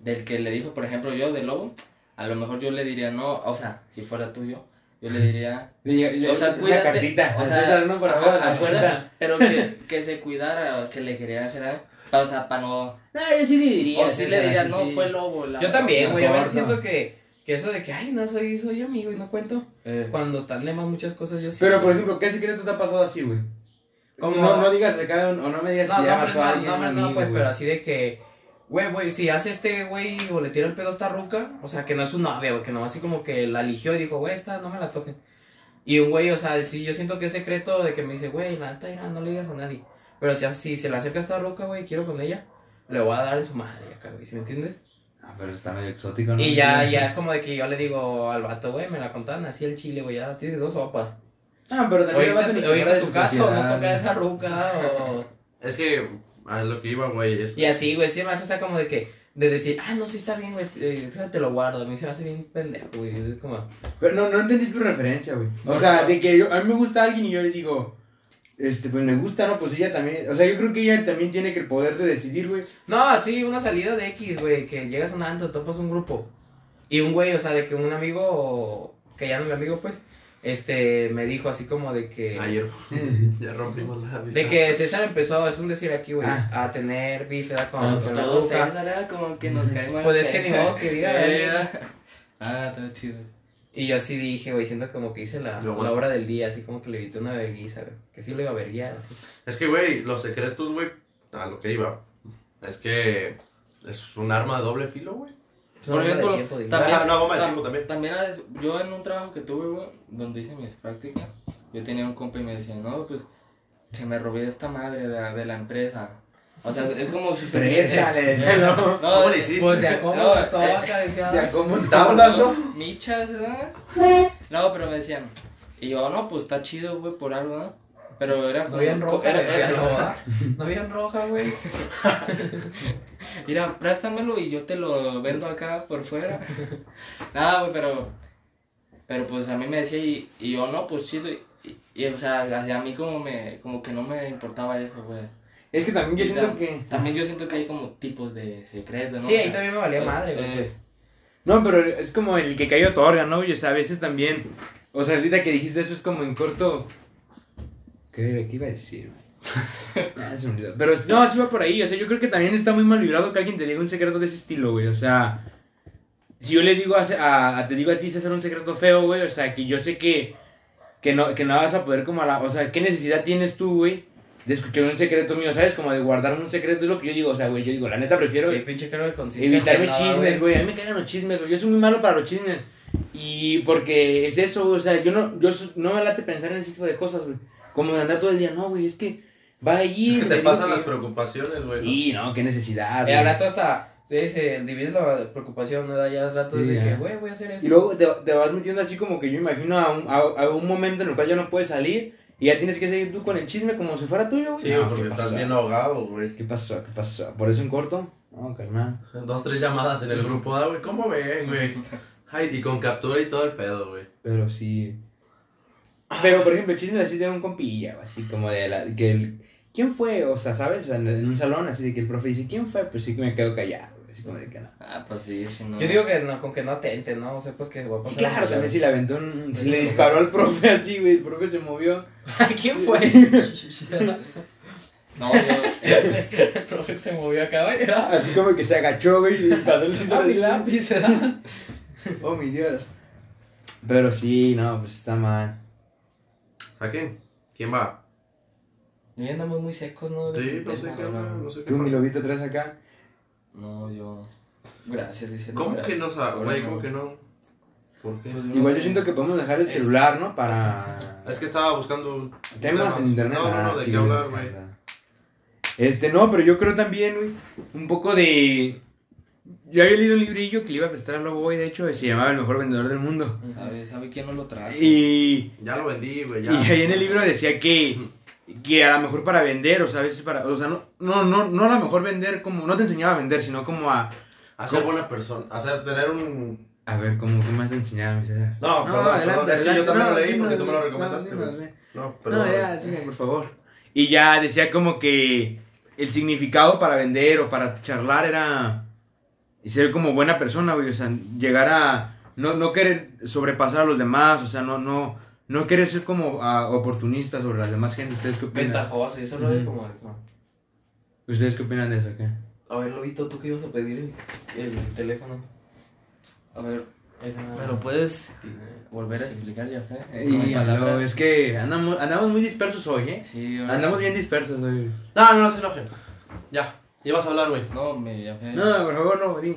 del que le dijo, por ejemplo, yo, de lobo, a lo mejor yo le diría, no, o sea, si fuera tuyo, yo le diría, diría, o sea, una cuídate. cartita. o sea, César, no, por ajá, la afuera, cartita. pero que, que se cuidara, que le quería hacer algo, o sea, para no, No, yo sí le diría. o César, le dirías, así, no, sí. fue lobo. La Yo también, güey. A veces siento que, que eso de que, ay, no soy, soy amigo y no cuento. Eh, Cuando están de más muchas cosas, yo sí. Pero, por ejemplo, ¿qué secreto te ha pasado así, güey? Como- No, no digas acá, o no me digas No, que ya no, mató a no, alguien. no, un no, no, amigo, pues, güey. pero así de que, güey, güey, si hace este güey o le tira el pedo a esta ruca, o sea, que no es su novia, güey, que no, así como que la eligió y dijo, güey, esta no me la toquen. Y un güey, o sea, sí, yo siento que es secreto de que me dice, güey, la neta, no le digas a nadie. Pero si, si se le acerca a esta ruca, güey, quiero con ella, le voy a dar en su madre acá, güey, ¿sí me entiendes? Ah, pero está medio exótico, ¿no? Y ya, ya es como de que yo le digo al vato, güey, me la contaban así el chile, güey, ya tienes dos sopas. Ah, pero O también irte, o que irte a tu casa o no tocar esa ruca o... Es que a lo que iba, güey, es. Y así, güey, sí me hace o sea, como de que, de decir, ah, no, sí está bien, güey, eh, te lo guardo. A mí se me hace bien pendejo, güey. Como, Pero no, no entendí tu referencia, güey. O sea, de que yo, a mí me gusta alguien y yo le digo, este, pues me gusta, ¿no? Pues ella también, o sea, yo creo que ella también tiene que el poder de decidir, güey. no, así, una salida de X, güey, que llegas a un antro, topas un grupo. Y un güey, o sea, de que un amigo, que ya no es mi amigo, pues, este, me dijo así como de que. Ayer ya rompimos la amistad. De que César empezó, es un decir aquí, güey, Ah. a tener bife con, todo, la todo. César era como que nos cae mal. Pues es que ni modo que diga, güey. Ah, está chido. Y yo así dije, güey, siento como que hice la, la obra del día, así como que le evité una vergüenza, güey. Que sí lo iba a verguiar, así. Es que, güey, los secretos, güey, a lo que iba. Es que es un arma de doble filo, güey. Por de ejemplo, también, de también. yo en un trabajo que tuve, güey, donde hice mis prácticas, yo tenía un compa y me decía, no, pues, que me robé esta madre de la, de la empresa. O sea, es como si se... Préstale, no. No, ¿Cómo le hiciste? Pues de cómo No, todo eh, acá decía. Ya, ¿cómo te Tablas, ¿no? Michas, ¿verdad? No, pero me decían, y yo, no, pues está chido, güey, por algo, ¿no? Pero era No habían roja, era- no habían era- roja. No habían roja, güey. Mira, préstamelo y yo te lo vendo acá por fuera. Nada, güey, pero. Pero pues a mí me decía y, y yo no, pues chido. Y, y, y, o sea, hacia mí como me como que no me importaba eso, güey. Es que también yo Y siento que... También yo siento que hay como tipos de secretos, ¿no? Sí, ahí también me valía eh, madre, güey. eh, pues. No, pero es como el que cayó otorga, ¿no? Y o sea, a veces también... O sea, ahorita que dijiste eso es como en corto... ¿Qué, qué iba a decir? güey? Ah. Pero no, así va por ahí. O sea, yo creo que también está muy mal librado que alguien te diga un secreto de ese estilo, güey. O sea, si yo le digo a, a- a- te digo a ti César un secreto feo, güey, o sea, que yo sé que que no que no vas a poder como a la, o sea, ¿qué necesidad tienes tú, güey? De escuchar un secreto mío, ¿sabes? Como de guardarme un secreto es lo que yo digo, o sea, güey, yo digo, la neta prefiero Sí, pinche de conciencia. evitarme ajena, chismes, güey. A mí me cagan los chismes, güey. Yo soy muy malo para los chismes. Y porque es eso. O sea, yo no, yo no me late pensar en ese tipo de cosas, güey. Como de andar todo el día, no, güey. Es que va allí. Es que te pasan que- las preocupaciones, güey. Sí, no, qué necesidad. Y güey. al rato hasta, se dice, divides la preocupación, ¿no? Ya al rato Sí, es de ya. que, güey, voy a hacer esto. Y luego te, te vas metiendo así como que yo imagino a un, a, a un momento en el cual ya no puedes salir y ya tienes que seguir tú con el chisme como si fuera tuyo, güey. Sí, No, porque ¿qué estás bien ahogado, güey. ¿Qué pasó? ¿Qué pasó? ¿Por eso en corto? No, carnal. Dos, tres llamadas en el grupo, ah, güey. ¿Cómo ven, güey? Ay, y con captura y todo el pedo, güey. Pero sí. Pero, por ejemplo, chismes así de un compilla, así como de la. Que el, ¿Quién fue? O sea, ¿sabes? O sea, en, un salón, así de que el profe dice, ¿quién fue? Pues sí que me quedo callado, así como de que no. Ah, pues sí, si no. Yo digo que no, con que no atente, ¿no? O sea, pues que va a pasar. Sí, claro, también sí le aventó un. sí le disparó al profe así, güey. El profe se movió. ¿quién fue? No, yo. el profe se movió acá, güey. Así como que se agachó, güey, y pasó el Ah, mi lápiz, ¿verdad? Oh, mi Dios. Pero sí, no, pues está mal. ¿A quién? ¿Quién va? Y andamos muy secos, ¿no? Sí, no sé qué no sé qué Tú, mi lobito, traes acá. No, yo. Gracias, dice. no, ¿Cómo que no sabes, güey? no. ¿Cómo que no? ¿Por qué? Pues, Igual no, yo siento que podemos dejar el Es- celular, ¿no? Para Es que estaba buscando temas en internet. No, no, no, Ah, de sí, qué güey, hablar, güey. Este, no, pero yo creo también, güey, un poco de... Yo había leído un librillo que le iba a prestar a Lobo Boy, de hecho, se llamaba El Mejor Vendedor del Mundo. ¿Sabe, ¿Sabe quién no lo trajo? Y, Ya lo vendí, güey, ya. y ahí en el libro decía que, que a lo mejor para vender, o sea, a veces para... O sea, no, no, no, no a lo mejor vender como... No te enseñaba a vender, sino como a... A ser buena persona, a ser, tener un... A ver, como que más te enseñaba, mi César? No, perdón, perdón, es que yo también lo leí porque tú me lo recomendaste, no, no, No, No, ya, sigue, por favor. Y ya decía como que el significado para vender o para charlar era ser como buena persona, güey. O sea, llegar a no, no querer sobrepasar a los demás, o sea, no, no, no querer ser como ah, oportunista sobre las demás gente. ¿Ustedes qué opinan? Ventajoso, y eso rollo Ujú. como. como- ¿Ustedes qué opinan de eso? ¿Qué? A ver, Lobito, ¿tú qué ibas a pedir el, el teléfono? A ver, Era- ¿me lo puedes volver a explicar, ya fe? Y no, es que andamos, andamos muy dispersos hoy, ¿eh? Sí, Andamos sí. bien dispersos hoy. No, no, no se enojen. Ya, ibas a hablar, güey. No, me, ya fe. No, por favor, no, di.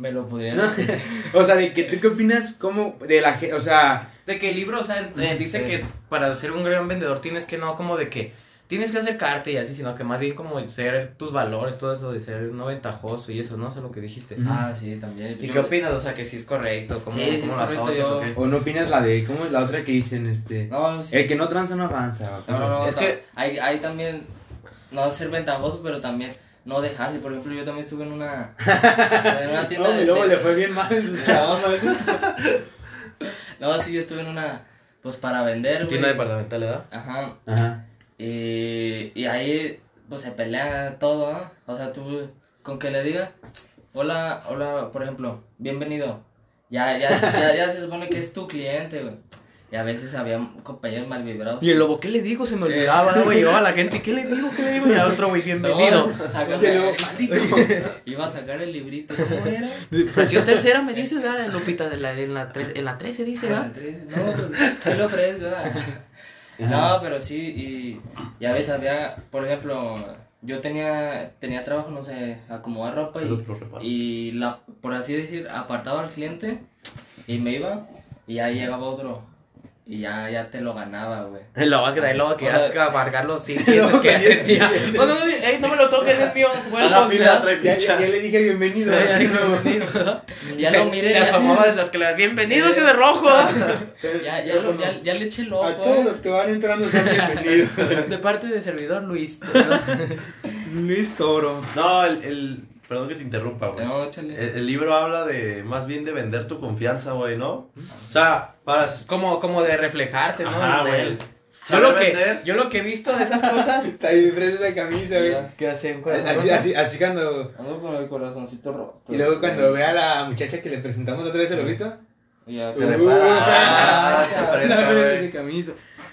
Me lo podría No. O sea, de que tú qué opinas como de la gente, o sea, De que el libro, o sea, eh, dice Sí. que para ser un gran vendedor tienes que no como de que tienes que acercarte y así, sino que más bien como ser tus valores, todo eso de ser no ventajoso y eso, ¿no? Eso es lo que dijiste. Ah, sí, también. ¿Y Yo- qué opinas? O sea, que si es correcto, ¿cómo, Sí, sí cómo es lo correcto, asocias yo- o qué? o no opinas la de, ¿cómo es la otra que dicen, este? No, sí. El que no tranza no avanza. No, no, no, Es que- hay, hay también, no ser ventajoso, pero también no dejarse. Por ejemplo, yo también estuve en una, en una tienda No, de... y luego de- le fue bien mal en sus chavos. No, sí, yo estuve en una, pues para vender, güey. Tienda departamental, ¿verdad? Ajá, Ajá. y, y ahí, pues se pelea todo, ¿no? O sea, tú, con que le digas, hola, hola, por ejemplo, bienvenido. Ya, ya, ya, ya se supone que es tu cliente, güey. Y a veces había compañeros mal vibrados. Y el lobo, ¿qué le digo? Se me olvidaba, ¿no, güey? Llegaba la gente, ¿qué le digo? ¿Qué le digo? Y al otro, güey, bienvenido. No, el lobo, maldito. Iba a sacar el librito, ¿cómo era? Fracción tercera me dices, ah, Lupita, de la, en, la tre- en la 13 dice, Ah, No, pues, ¿qué lo ofreces, verdad? No, pero sí, y, y a veces había, por ejemplo, yo tenía, tenía trabajo, no sé, acomodar ropa y, y la, por así decir, apartaba al cliente y me iba y ya llegaba otro y ya, ya te lo ganaba, güey. Lobo, es que el lobo que vas a amargar los siguientes que. No, no, no, ey, no me lo toques, es mío. Bueno, A la fila trae Ya, ficha. ya, ya le dije bienvenido. Ya bienvenido. Ya se, lo miré. Se asomaba desde las que le bienvenidos de rojo. Ya, ya, lo- ya, ya le eché el ojo, A todos eh. los que van entrando son bienvenidos. De parte de servidor Luis. Luis Toro. No, el, el... Perdón que te interrumpa, güey. No, échale. El, el libro habla de, más bien de vender tu confianza, güey, ¿no? O sea, para... Como, como de reflejarte, ¿no? Ajá, güey. Yo lo, que, yo lo que he visto de esas cosas. Está bien fresa esa camisa, güey. ¿Qué hacen Así, así, así cuando. Ando con el corazoncito roto. Y luego cuando ve a la muchacha que le presentamos otra vez el lobito. Y ya Uh, se repara. Ah, se fresca, güey. esa camisa.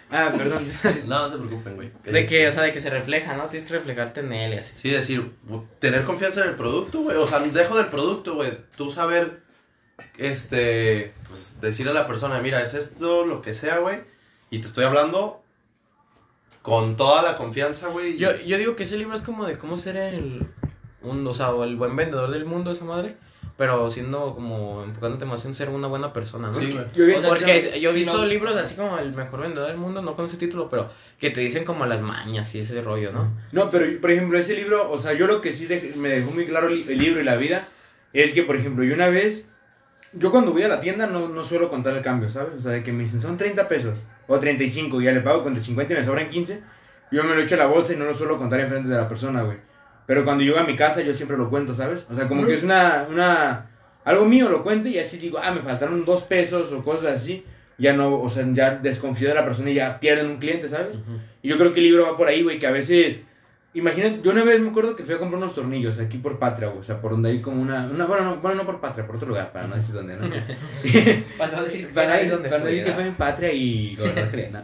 Ah, perdón. No, no se preocupen, güey. De que, o sea, de que se refleja, ¿no? Tienes que reflejarte en él y así. Sí, decir, tener confianza en el producto, güey. O sea, dejo del producto, güey. Tú saber, este, pues decirle a la persona, mira, es esto, lo que sea, güey. Y te estoy hablando con toda la confianza, güey. Yo, yo digo que ese libro es como de cómo ser el. Un, o sea, o el buen vendedor del mundo, esa madre. Pero siendo como enfocándote más en ser una buena persona, ¿no? Sí, güey. Yo vi- O sea, Porque yo he visto no- libros así como El mejor vendedor del mundo, no con ese título, pero que te dicen como las mañas y ese rollo, ¿no? No, pero por ejemplo, ese libro, o sea, yo lo que sí dej- me dejó muy claro el libro y la vida es que, por ejemplo, yo una vez, yo cuando voy a la tienda no, no suelo contar el cambio, ¿sabes? O sea, de que me dicen son 30 pesos o 35 y ya le pago con 50 y me sobran 15, yo me lo echo a la bolsa y no lo suelo contar enfrente de la persona, güey. Pero cuando llego a mi casa yo siempre lo cuento, ¿sabes? O sea, como que es una, una, algo mío lo cuento y así digo, ah, me faltaron dos pesos o cosas así. Ya no, o sea, ya desconfío de la persona y ya pierden un cliente, ¿sabes? Y yo creo que el libro va por ahí, güey, que a veces... Imagínate, yo una vez me acuerdo que fui a comprar unos tornillos aquí por Patria, güey. O sea, por donde hay como una... una bueno, no, bueno, no por Patria, por otro lugar, para no decir dónde, ¿no? Para no decir para donde para no fue, decir que fue en Patria y...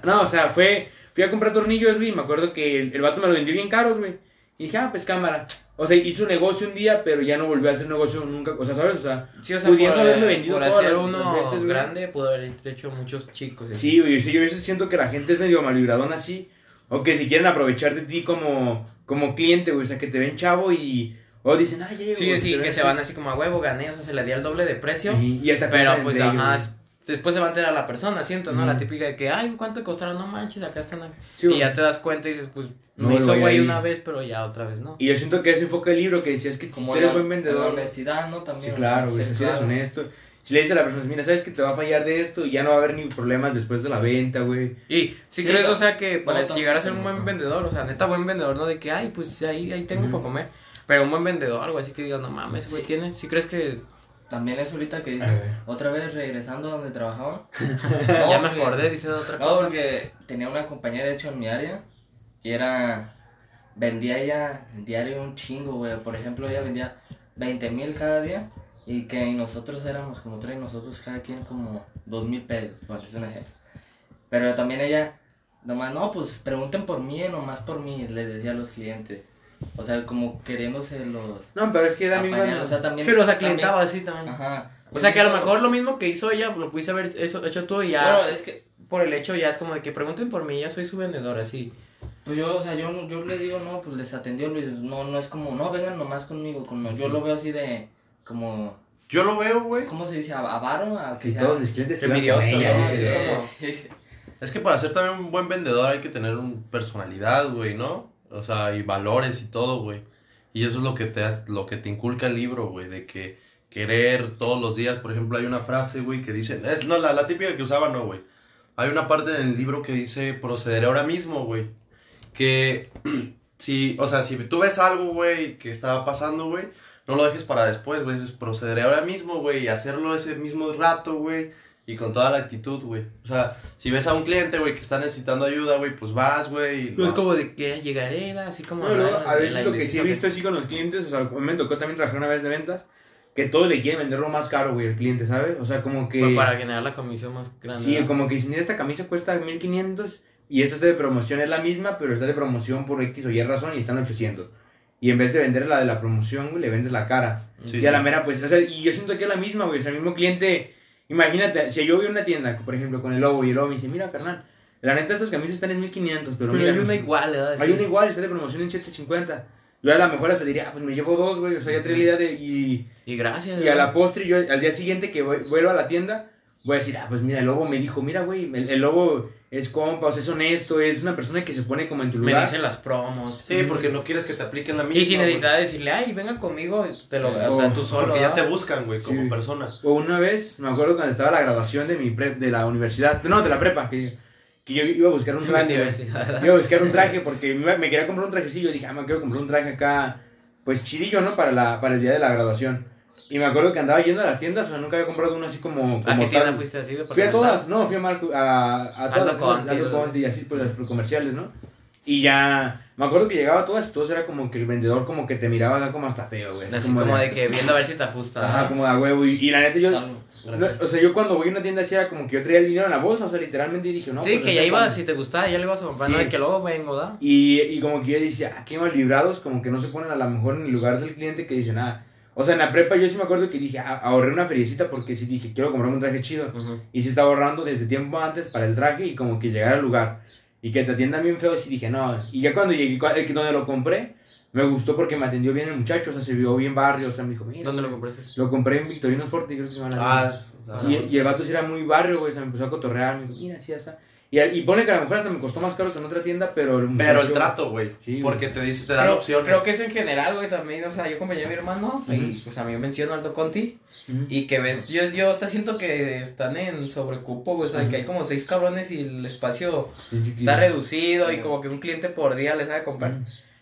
No, o sea, fue... Fui a comprar tornillos, güey, y me acuerdo que el, el vato me lo vendió bien caros, güey. Y dije, ah, pues cámara. O sea, hizo negocio un día, pero ya no volvió a hacer negocio nunca. O sea, ¿sabes? O sea, Sí, o sea, pudiendo por, haberme eh, vendido por hacer uno veces, güey. grande, pudo haber hecho muchos chicos. así. Sí, güey, sí, yo a veces siento que la gente es medio malvibradona así. O que si quieren aprovechar de ti como, como cliente, güey. O sea, que te ven chavo y. O dicen, ah, ya llego, Sí, güey", sí, que se van así como a huevo, gané, o sea, se le dio el doble de precio. Y, y hasta Pero pues, ajá, ellos, después se va a enterar la persona, siento, ¿no? La típica de que, ay, ¿cuánto costaron? No manches, acá están. Sí, y ya te das cuenta y dices, pues, No me hizo güey una vez, pero ya otra vez, ¿no? Y yo siento que ese enfoque del libro que decías que si Como tú eres la, buen la vendedor. honestidad, ¿no? También. Sí, claro, güey. Si eres honesto. Si le dices a la persona, mira, sabes que te va a fallar de esto y ya no va a haber ni problemas después de la venta, güey. Y si Sí, crees, o sea, que para no llegar a ser un buen vendedor, o sea, neta buen vendedor, no de que, ay, pues ahí, ahí tengo para comer. Pero un buen vendedor, güey, así que digas, no mames, güey, tiene. Si crees que También eso ahorita que dice, ver. otra vez regresando a donde trabajaba. ya me porque- acordé, dice de otra No, cosa. porque tenía una compañera, de hecho, en mi área. Y era. Vendía ella en diario un chingo, güey. Por ejemplo, ella vendía 20 mil cada día. Y que nosotros éramos como tres, nosotros cada quien como 2 mil pesos, por decir un ejemplo. Pero también ella, nomás, no, pues pregunten por mí, nomás por mí, les decía a los clientes. O sea, como queriéndose los. No, pero es que da mi apañar, o sea, también. Pero, o sea, también- clientaba así también. Ajá. O sea, que a lo mejor lo mismo que hizo ella, lo pudiste haber eso, hecho tú y ya. Bueno, es que por el hecho ya es como de que pregunten por mí, ya soy su vendedor, así. Pues yo, o sea, yo, yo le digo, no, pues les atendió Luis, no, no es como, no, vengan nomás conmigo, como, yo lo veo así de, como, Yo lo veo, güey. ¿cómo se dice? ¿A- ¿Avaro? A que Y sea- todos mis clientes se van con Envidioso, ella, ¿no? dice. Sí. como- Es que para ser también un buen vendedor hay que tener un personalidad, güey, ¿no? O sea, y valores y todo, güey. Y eso es lo que te lo que te inculca el libro, güey, de que querer todos los días, por ejemplo, hay una frase, güey, que dice, es no la, la típica que usaba no, güey. Hay una parte en el libro que dice procederé ahora mismo, güey. Que si, o sea, si tú ves algo, güey, que está pasando, güey, no lo dejes para después, güey, es procederé ahora mismo, güey, y hacerlo ese mismo rato, güey, y con toda la actitud, güey. O sea, si ves a un cliente, güey, que está necesitando ayuda, güey, pues vas, güey. No es como de que llegaré, era así como. No, no, la- a veces lo que sí he visto así con los clientes, o sea, me tocó también trabajar una vez de ventas, que todos le quieren vender lo más caro, güey, el cliente, ¿sabes? O sea, como que... Pues para generar la comisión más grande. Sí, ¿verdad? como que si mira, esta camisa cuesta 1500 y esta de promoción es la misma, pero está de promoción por X o Y razón y están 800. Y en vez de vender la de la promoción, güey, le vendes la cara. Sí. Y a la mera, pues, o sea, y yo siento que es la misma, güey, o sea, el mismo cliente, imagínate, si yo voy a una tienda, por ejemplo, con el lobo y el lobo me dice, mira, carnal, la neta estas camisas están en 1500, pero, Pero mira, hay una igual, ¿verdad? hay Sí. una igual, está de promoción en 750. Yo a lo mejor hasta diría, ah, pues me llevo dos, güey, o sea, ya trae la idea de, y, Y gracias. y a la postre, yo al día siguiente que voy- vuelva a la tienda, voy a decir, ah, pues mira, el lobo me dijo, mira, güey, el, el lobo es compa, o sea, es honesto, es una persona que se pone como en tu Me lugar. dicen las promos. Sí, porque no quieres que te apliquen la misma. Y sin necesidad de decirle, ay, venga conmigo, te lo, o sea, Oh, tú solo. Porque ya te buscan, güey, como Sí. persona. O una vez, me acuerdo cuando estaba la graduación de mi prep, de la universidad, no, de la prepa, que, que yo iba a buscar un traje. Iba a buscar un traje porque me, me quería comprar un trajecillo. Dije, ah, me quiero comprar un traje acá, pues chidillo, ¿no? Para, la, para el día de la graduación. Y me acuerdo que andaba yendo a las tiendas, o sea, nunca había comprado uno así como. ¿A como qué tienda tal. fuiste así? de Fui a todas, no, fui a Marco, a, a todas, Aldo las Conti, y así, pues, las comerciales, ¿no? Y ya, me acuerdo que llegaba a todas y todos era como que el vendedor como que te miraba acá como hasta feo, güey. Así como de que viendo a ver si te ajusta. Ajá, como de huevo. Y, y la neta yo, no, o sea, yo cuando voy a una tienda así era como que yo traía el dinero en la bolsa, o sea, literalmente dije, no. sí, pues, que ya ibas, cuando- si te gustaba, ya le ibas a comprar, Sí. no de que luego vengo, ¿da? Y, y como que yo decía, ah, qué mal librados, como que no se ponen a lo mejor en el lugar del cliente que dicen, ah, o sea, en la prepa yo sí me acuerdo que dije, ah, ahorré una feriecita porque sí dije, quiero comprarme un traje chido. Y sí estaba ahorrando desde tiempo antes para el traje y como que llegar al lugar. Y que te atiendan bien feo, sí dije, no. Y ya cuando llegué, que donde lo compré, me gustó porque me atendió bien el muchacho, o sea, se vio bien barrio, o sea, me dijo, mira. ¿Dónde lo compraste? Lo compré en Victorino Forte, creo que se llama la Ah, y, y el vato sí era muy barrio, güey, se me empezó a cotorrear, me dijo, mira, así ya está. Y, pone que a lo mejor hasta me costó más caro que en otra tienda, pero el Pero el trato, güey. Sí, porque te dice, te dan creo, opciones. creo que es en general, güey, también, o sea, yo acompañé a mi hermano, y pues a mí me mencionó Aldo Conti, Ujú. y que ves, yo, yo hasta siento que están en sobrecupo, güey, o sea, que hay como seis cabrones y el espacio está reducido, y como que un cliente por día les sabe comprar.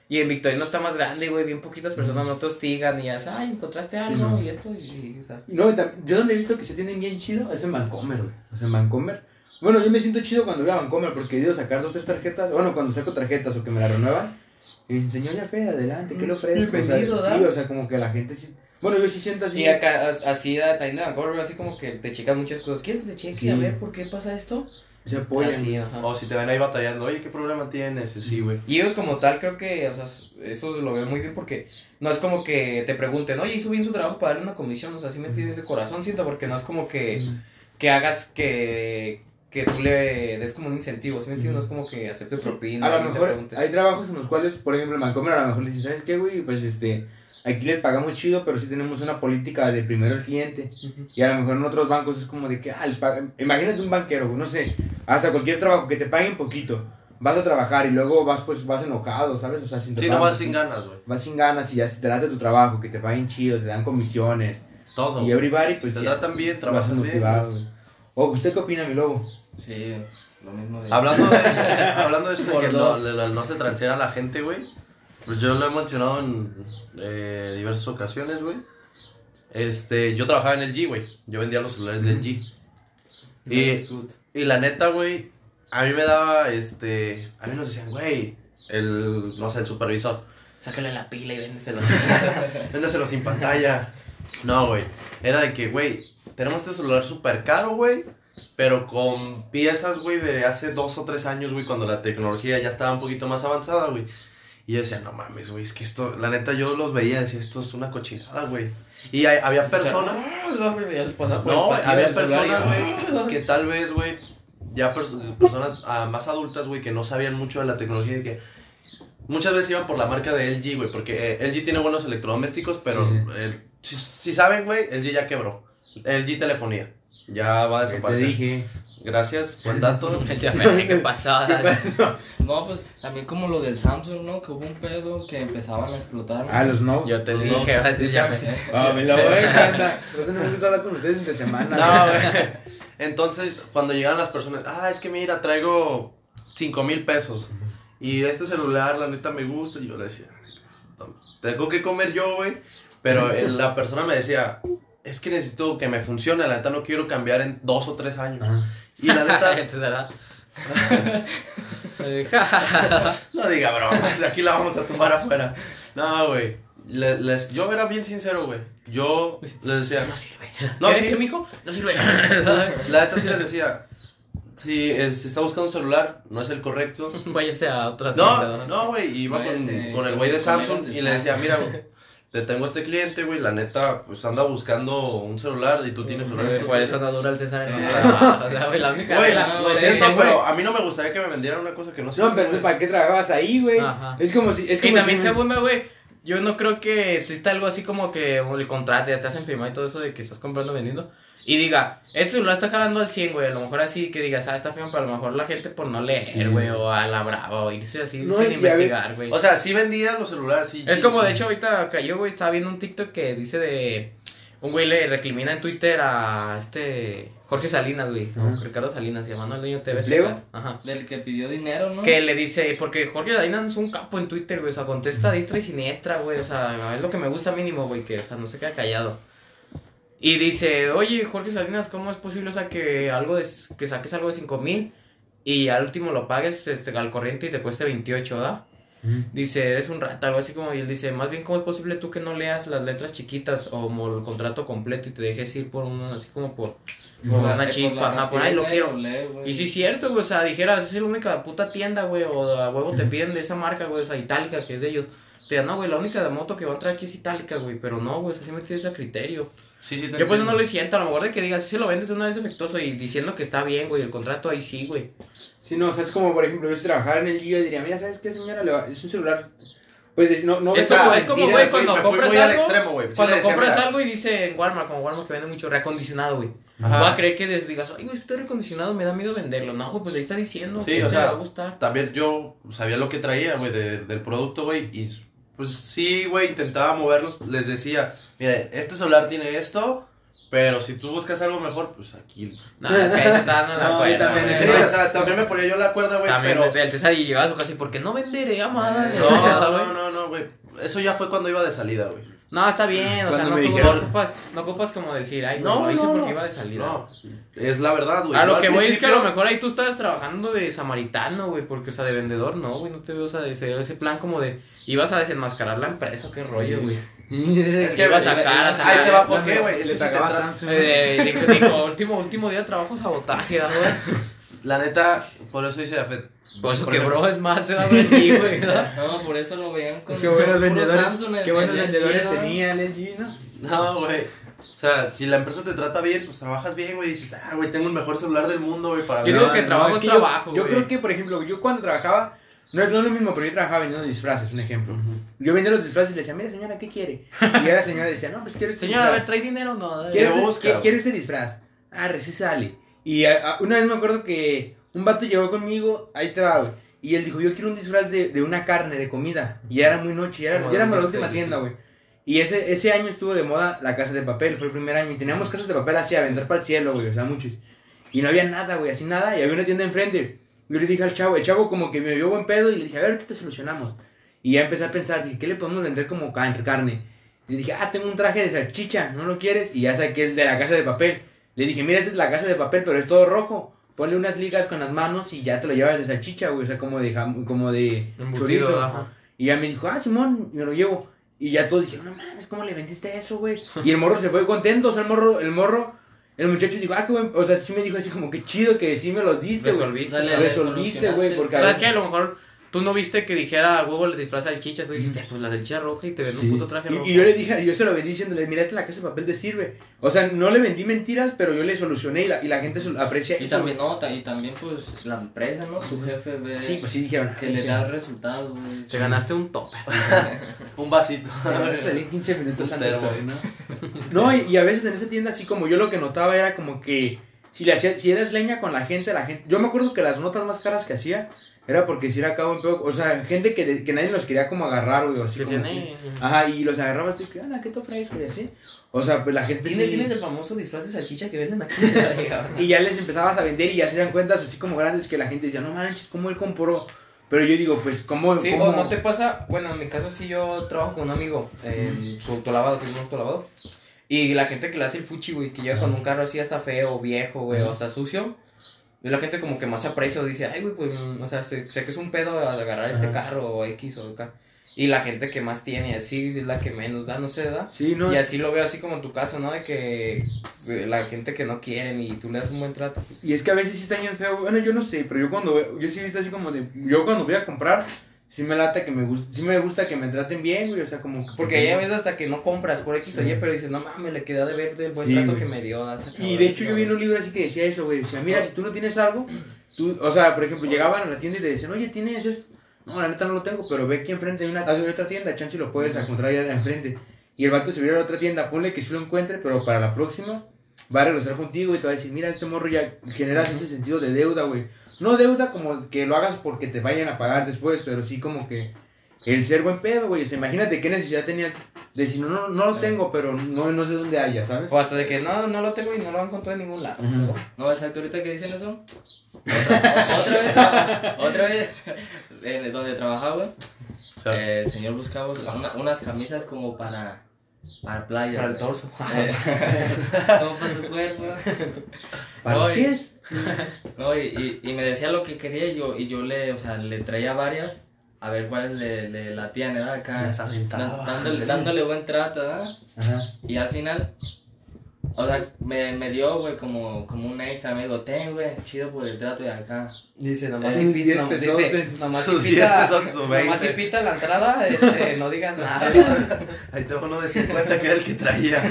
Y en Victorino está más grande, güey, bien poquitas personas no te hostigan y ya, ay, encontraste algo no. y esto, y, y, o sea. No, yo donde he visto que se tienen bien chido es en Vancomer, güey. O sea, en Vancomer. Bueno, yo me siento chido cuando voy a Vancomer porque he ido a sacar dos, tres tarjetas. Bueno, cuando saco tarjetas o que me la renuevan. Y me dicen, señor Yafe, adelante, ¿qué le ofrezco? O sea, Bienvenido, Sí, o sea, como que la gente sí. Bueno, yo sí siento así. Y acá, as- así, da- también de Vancouver, así como que te checan muchas cosas. ¿Quieres que te cheque? Sí. A ver, ¿por qué pasa esto? Se apoyan. Así, ajá. O si te ven ahí batallando, oye, ¿qué problema tienes? Y Sí, güey. Y ellos como tal creo que, o sea, eso lo veo muy bien porque no es como que te pregunten, oye, hizo bien su trabajo para darle una comisión, o sea, sí me tienes de corazón, siento, porque no es como que, que hagas que, que tú le des como un incentivo, ¿sí me entiendes? No es como que acepte propina. A lo te mejor hay trabajos en los cuales, por ejemplo, en Vancomer a lo mejor le dicen, ¿sabes qué, güey? Pues este, aquí les pagamos chido, pero sí tenemos una política de primero el cliente. Y a lo mejor en otros bancos es como de que, ah, les pagan. Imagínate un banquero, güey, no sé, hasta cualquier trabajo que te paguen poquito. Vas a trabajar y luego vas, pues, vas enojado, ¿sabes? O sea, sin Sí, no vas sin ganas, güey. Vas sin ganas y ya si te late tu trabajo, que te paguen chido, te dan comisiones. Todo. Y everybody, Si pues. te ya, tratan bien, trabajas bien. motivado, güey. O, ¿usted qué opina, mi lobo? Sí, lo mismo de... Hablando de eso, hablando de eso de que no, de no se transfiera a la gente, güey. Pues yo lo he mencionado en eh, diversas ocasiones, güey. Este, yo trabajaba en el G, güey. Yo vendía los celulares del G. Y, y la neta, güey, a mí me daba, este, a mí nos decían, güey, el, no sé, el supervisor, Sácale la pila y véndeselo. véndeselo sin pantalla. No, güey, era de que, güey, tenemos este celular súper caro, güey, pero con piezas, güey, de hace dos o tres años, güey, cuando la tecnología ya estaba un poquito más avanzada, güey. Y yo decía, no mames, güey, es que esto, la neta, yo los veía y decía, esto es una cochinada, güey. Y hay- había personas... No, No, güey, había personas, güey, que tal vez, güey, ya pers- personas ah, más adultas, güey, que no sabían mucho de la tecnología y que muchas veces iban por la marca de LG, güey, porque eh, LG tiene buenos electrodomésticos, pero Sí, eh, si, si saben, güey, LG ya quebró. LG Telefonía, ya va a Te desaparecer. dije. Gracias, buen dato. ¿qué pasó? No, pues también como lo del Samsung, ¿no? Que hubo un pedo que empezaban a explotar. Ah, los no. Yo te dije, no. vas a decir ya. Ah, mi lobo, eh, anda. Por eso no me gusta hablar con ustedes entre semana. No, güey. Entonces, cuando llegan las personas, ah, es que mira, traigo 5 mil pesos. Y este celular, la neta, me gusta. Y yo le decía, tengo que comer yo, güey. Pero la persona me decía, es que necesito que me funcione. La neta, no quiero cambiar en dos o tres años. Ajá. Y la neta, no diga bromas, aquí la vamos a tomar afuera. No, güey. Les- yo era bien sincero, güey. Yo les decía, No sirve. No, ¿Qué, sí. ¿Qué, mijo? No sirve. la neta sí les decía, si eh, se está buscando un celular, no es el correcto. Váyase a otra tienda. No, no, güey, iba con, con el güey de Samsung y le decía, mira, güey, te tengo este cliente, güey, la neta, pues anda buscando un celular y tú tienes celulares. Por eso no dura el César en trabajos. O sea, güey, la única Güey, lo es siento, pero a mí no me gustaría que me vendieran una cosa que no sé. No, pero ¿para qué trabajabas ahí, güey? Ajá. Es como si. Es como Y también, si- segunda, güey, yo no creo que exista algo así como que el contrato ya estás en firma y todo eso de que estás comprando vendiendo. Y diga, este celular está jalando al 100, güey. A lo mejor así que digas, ah, está firma, pero a lo mejor la gente por no leer, Sí. güey, o a la brava, o irse así No, sin investigar, güey. O sea, sí vendían los celulares, sí. Es sí. como, de hecho, ahorita cayó, güey, estaba viendo un TikTok que dice de... Un güey le recrimina en Twitter a este... Jorge Salinas, güey. Ricardo Salinas, se llama, ¿no? El dueño de TV ¿Leo? Azteca. Ajá. Del que pidió dinero, ¿no? Que le dice, porque Jorge Salinas es un capo en Twitter, güey, o sea, contesta a diestra y siniestra, güey, o sea, es lo que me gusta mínimo, güey, que, o sea, no se queda callado. Y dice, oye, Jorge Salinas, ¿cómo es posible, o sea, que algo de, que saques algo de 5 mil y al último lo pagues este, al corriente y te cueste 28, ¿verdad? Ujú. Dice, eres un rata, algo así como, y él dice, más bien, ¿cómo es posible tú que no leas las letras chiquitas o como el contrato completo y te dejes ir por uno, así como por, una chispa, ajá, por ahí lo quiero. Y sí es cierto, güey, o sea, dijeras, es la única puta tienda, güey, o a huevo te piden de esa marca, güey, o sea, itálica, que es de ellos. Te digan, no, güey, la única moto que va a entrar aquí es itálica, güey, pero no, güey, o sea, sí me tienes a criterio. Sí, sí, te Yo pues no lo siento, a lo mejor de que digas, si lo vendes de una vez defectuoso y diciendo que está bien, güey, el contrato ahí sí, güey. Sí, no, o sea, es como, por ejemplo, yo si trabajara en el día diría, mira, ¿sabes qué, señora? Le va- Es un celular. Pues es- no, no Es como, es como, güey, cuando fui compras algo, extremo. Sí cuando compras mira. algo y dice en Walmart, como Walmart que vende mucho reacondicionado, güey. Voy a creer que des- digas, ay, güey, es que está reacondicionado, me da miedo venderlo. No, güey, pues ahí está diciendo Sí, que o te sea, va a gustar. También yo sabía lo que traía, güey, de- del producto, güey. Y pues sí, güey, intentaba moverlos. Les decía, mire, este celular tiene esto, pero si tú buscas algo mejor, pues aquí. No, es que ahí se está dando la No, cuerda, también güey. Sí, o sea, también me ponía yo la cuerda, güey, También pero. el César y llegaba a su casa y porque no venderé, amada. No, no, güey. no, no, no, güey. Eso ya fue cuando iba de salida, güey. No, está bien, o sea, no, tú dijeron- no ocupas, no ocupas como decir, ay, No, no, lo hice no, porque no. iba de salida. No, es la verdad, güey. a lo que voy es que a lo mejor ahí tú estabas trabajando de samaritano, güey, porque, o sea, de vendedor, no, güey, no te veo, o sea, de ese, ese plan como de, ibas a desenmascarar la empresa, qué rollo, güey. Es que Iba a sacar, a sacar. Ahí te va, ¿por qué, güey? Es que si te Samsung. Eh, dijo, dijo, último, último día de trabajo, sabotaje, ¿verdad, güey. La neta, por eso dice Afet. Por eso quebró, es más, se da aquí, güey, ¿verdad? No, por eso lo veían con Qué buenos vendedores. Samsung, Qué buenos vendedores tenía el LG, ¿no? No, güey. O sea, si la empresa te trata bien, pues trabajas bien, güey. Dices, ah, güey, tengo el mejor celular del mundo, güey, para Yo nada, digo que ¿no? trabajo es es que yo- trabajo, Yo, güey. creo que, por ejemplo, yo cuando trabajaba, no es, no es lo mismo, pero yo trabajaba vendiendo disfraces, un ejemplo. Ujú. Yo vendía los disfraces y le decía, mira señora, ¿qué quiere? Y la señora decía, no, pues quiero este Señora, disfraz. ¿trae dinero? No. ¿Qué ¿Quieres. ¿Quieres este disfraz? Ah, recién sale. Y a- a- una vez me acuerdo que un vato llegó conmigo, ahí te va, güey. Y él dijo, yo quiero un disfraz de, de una carne, de comida. Y ya era muy noche, ya, era, ya éramos la última tienda, sí. güey. Y ese, ese año estuvo de moda la casa de papel, fue el primer año. Y teníamos casas de papel así a vender para el cielo, güey, o sea, muchos. Y no había nada, güey, así nada. Y había una tienda enfrente. Yo le dije al chavo, el chavo como que me vio buen pedo y le dije, a ver, ahorita te solucionamos. Y ya empecé a pensar, dije, ¿qué le podemos vender como ca- carne? Y le dije, ah, tengo un traje de salchicha, ¿no lo quieres? Y ya saqué el de la casa de papel. Le dije, mira, esta es la casa de papel, pero es todo rojo. Ponle unas ligas con las manos y ya te lo llevas de salchicha, güey, o sea, como de, jam- como de Embutido, chorizo. ajá. Y ya me dijo, ah, Simón, me lo llevo. Y ya todos dijeron, no mames, ¿cómo le vendiste eso, güey? Y el morro se fue contento, o sea, el morro, el morro, el muchacho dijo, ah, qué buen, o sea, sí me dijo así como, qué chido que sí me lo diste, güey. Resolviste. Dale, Resolviste, güey, porque a ¿Sabes veces- qué? A lo mejor tú no viste que dijera a huevo le disfraza el chicha. Tú dijiste, pues la del chicha roja y te ven Sí. un puto traje rojo. Y, y yo le dije, yo se lo vendí diciéndole, mira, esta la casa de papel te sirve. O sea, no le vendí mentiras, pero yo le solucioné y la, y la gente aprecia Y eso. también, no, y también, pues, la empresa, ¿no? Tu jefe ve Sí, pues sí dijeron. que "Ay, le sí". da resultados, güey. Te ganaste un tope. Un vasito. Salí 15 minutos antes ¿no? No, y, y a veces en esa tienda así como yo lo que notaba era como que si le hacía, si eras leña con la gente, la gente, yo me acuerdo que las notas más caras que hacía era porque si era acá un pedo, o sea, gente que, de- que nadie los quería como agarrar, güey, o así Que como que- "Eh". Ajá, y los agarrabas tú, que, "Hola, ¿qué te ofrezco? Y así. O sea, pues la gente ¿Tienes, sí- tienes el famoso disfraz de salchicha que venden aquí? Y ya les empezabas a vender y ya se dan cuentas así como grandes que la gente decía, no manches, ¿cómo él compró? Pero yo digo, pues, ¿cómo? Sí, cómo? o no te pasa, bueno, en mi caso sí yo trabajo con un amigo en su autolavado, tiene un autolavado. Y la gente que le hace el fuchi, güey, que llega con un carro así hasta feo, viejo, güey, o sea, sucio. Y la gente como que más aprecia o dice, ay, güey, pues, o sea, sé, sé que es un pedo agarrar este Ajá. carro o X o acá. Y la gente que más tiene así es la que menos da, no sé, da. Sí, no. Y así lo veo así como en tu caso, ¿no? De que eh, la gente que no quieren y tú le das un buen trato, pues. Y es que a veces sí está bien feo. Bueno, yo no sé, pero yo cuando yo sí he visto así como de, yo cuando voy a comprar, sí me lata que me gusta, sí me gusta que me traten bien, güey, o sea, como que- Porque ya ves hasta que no compras por X o Y, pero dices, no mames, le queda de ver del buen Sí, trato güey. que me dio. Y de hecho yo vi en un libro así que decía eso, güey, decía, mira, si tú no tienes algo, tú, o sea, por ejemplo, llegaban a la tienda y te decían, oye, ¿tienes esto? No, la neta no lo tengo, pero ve aquí enfrente hay una hay otra tienda, chance lo puedes encontrar allá de enfrente. Y el vato se viera a la otra tienda, ponle que sí lo encuentre, pero para la próxima va a regresar contigo y te va a decir, mira, este morro ya generas ese sentido de deuda, güey. No deuda como que lo hagas porque te vayan a pagar después, pero sí como que el ser buen pedo, güey. O sea, imagínate qué necesidad tenías de decir, no, no, no lo tengo, pero no, no sé dónde haya, ¿sabes? O hasta de que no, no lo tengo y no lo encontré en ningún lado. Ujú. No, exacto, ahorita que dicen eso. Otra, otra vez, otra vez, en donde trabajaba, eh, el señor buscaba una- unas camisas como para, para playa. Para el torso. Eh, como para su cuerpo. Para los pies. No, y, y, y me decía lo que quería y yo, y yo le, o sea, le traía varias a ver cuáles le, le latían, ¿verdad? Acá, Las dándole, dándole buen trato, ¿verdad? Ajá. Y al final, o sea, me, me dio, güey, como, como un extra, me dijo, ten, güey, chido por el trato de acá. Dice, nomás invita, no, dice, nomás Sus invita, 10 pesos, sus nomás 20. invita la entrada, este, no digas nada. ahí tengo uno de 50 que era el que traía.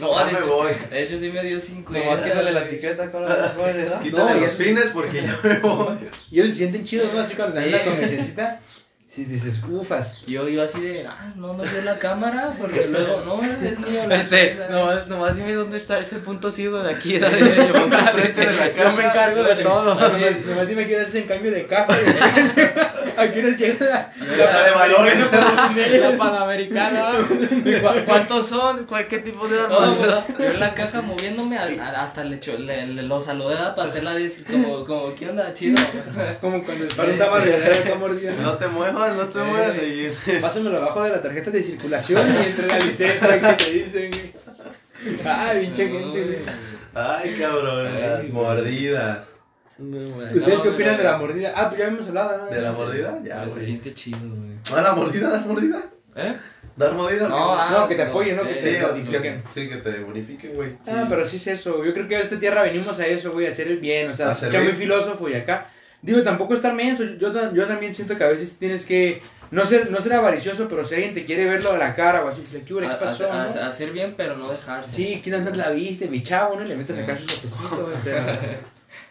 No, Ya de me hecho- voy. De hecho, sí me dio 5. Nomás quítale la etiqueta con. Quítale No, y los pines porque ya me voy. Y ellos se sienten chidos, ¿no? Así cuando te dan la. Sí, dices, ufas. Yo iba así de, ah, no dio la cámara, porque luego, no, es mío. la Este, cosa". nomás, nomás dime dónde está ese punto ciego de aquí. dale, yo, me encargo, Enfrente de la yo me encargo de todo. Así es, nomás dime qué haces en cambio de caja. Aquí nos llega la, La de valores. La panamericana. ¿Cu- ¿Cuántos son? ¿Cuál- ¿Qué tipo de No, armas? güey, yo en la caja moviéndome, a- a- hasta le, le, le- lo saludé para hacer la disc, como, como, ¿qué onda? Chido. Como cuando de acá mordiendo. No te muevas, no te Eh. muevas a seguir. Pásamelo abajo de la tarjeta de circulación y entre la licencia que te dicen, güey. Ay, pinche gente, güey. Ay, cabrón, las mordidas. ¿Ustedes No, qué opinan de la mordida? Ah, pues ya habíamos hablado, ¿no? ¿De la mordida? Ya, se siente chido, güey. ¿Ah, la mordida? ¿Dar mordida? ¿Eh? ¿Dar mordida? No, ah, No, que te apoyen, ¿no? Que eh, te- Sí, bonifiquen. que, sí, que te bonifiquen, güey. Ah, pero sí es eso. Yo creo que a esta tierra venimos a eso, güey, a hacer el bien. O sea, escucha muy filósofo y acá. Digo, tampoco estar menso. Yo, yo también siento que a veces tienes que no ser, no ser avaricioso, pero si alguien te quiere verlo a la cara o así, ¿qué? ¿qué A- pasó? a- no? a- hacer bien, pero no dejarse. Sí, ¿quién andas la viste? Mi chavo, ¿no? Le metes acá su sopecito, güey, pero...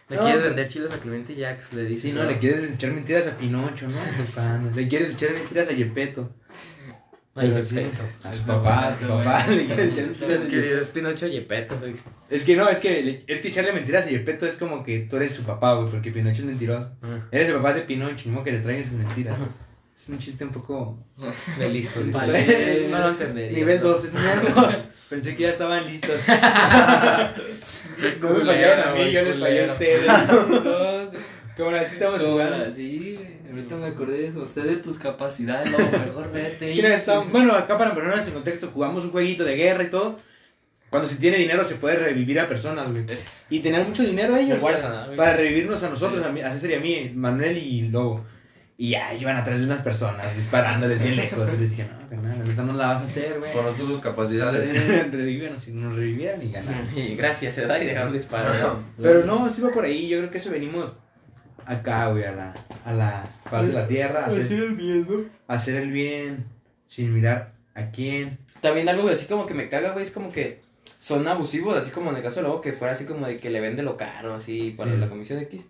Le No, quieres vender chiles a Clemente Jax, le dices. Sí, no, le quieres echar mentiras a Pinocho, ¿no? Le quieres echar mentiras a Yepeto. Ay, Pero sí, Yepeto. A su papá, a su papá. Es a que Yepeto. es Pinocho Yepeto, güey. Es que no, es que, es que echarle mentiras a Yepeto es como que tú eres su papá, güey, porque Pinocho es mentiroso. Ah, Eres el papá de Pinocho, ni modo que le traigan sus mentiras. Es un chiste un poco... De listos, dice. Vale. No lo entendería. Nivel ¿no? 2, nivel 2. Pensé que ya estaban listos. No me fallaron a mí, yo les fallé a ustedes. Como así estamos jugando. Sí, ahorita me acordé de eso. Sé de tus capacidades, no, mejor vete. Que no estamos- bueno, acá para ponernos en contexto, jugamos un jueguito de guerra y todo. Cuando se tiene dinero se puede revivir a personas, güey. Y tener mucho dinero ellos El Warzone, ¿no, para, güey? para revivirnos a nosotros, a, mí, a César y a mí, Manuel y Lobo. Y ya, iban atrás de unas personas disparándoles bien lejos. Y les dije, no, carnal, ahorita no la vas a hacer, güey. Conozco tus capacidades. Revivían, si nos revivieran y ganaron. Y gracias, se da y dejaron disparar. ¿no? Pero no, sí va por ahí. Yo creo que eso venimos acá, güey, a la, a la faz de la tierra. A hacer, el miedo. a hacer el bien sin mirar a quién. También algo así como que me caga, güey, es como que son abusivos, así como en el caso de luego que fuera así como de que le vende lo caro, así, para Sí. la comisión X.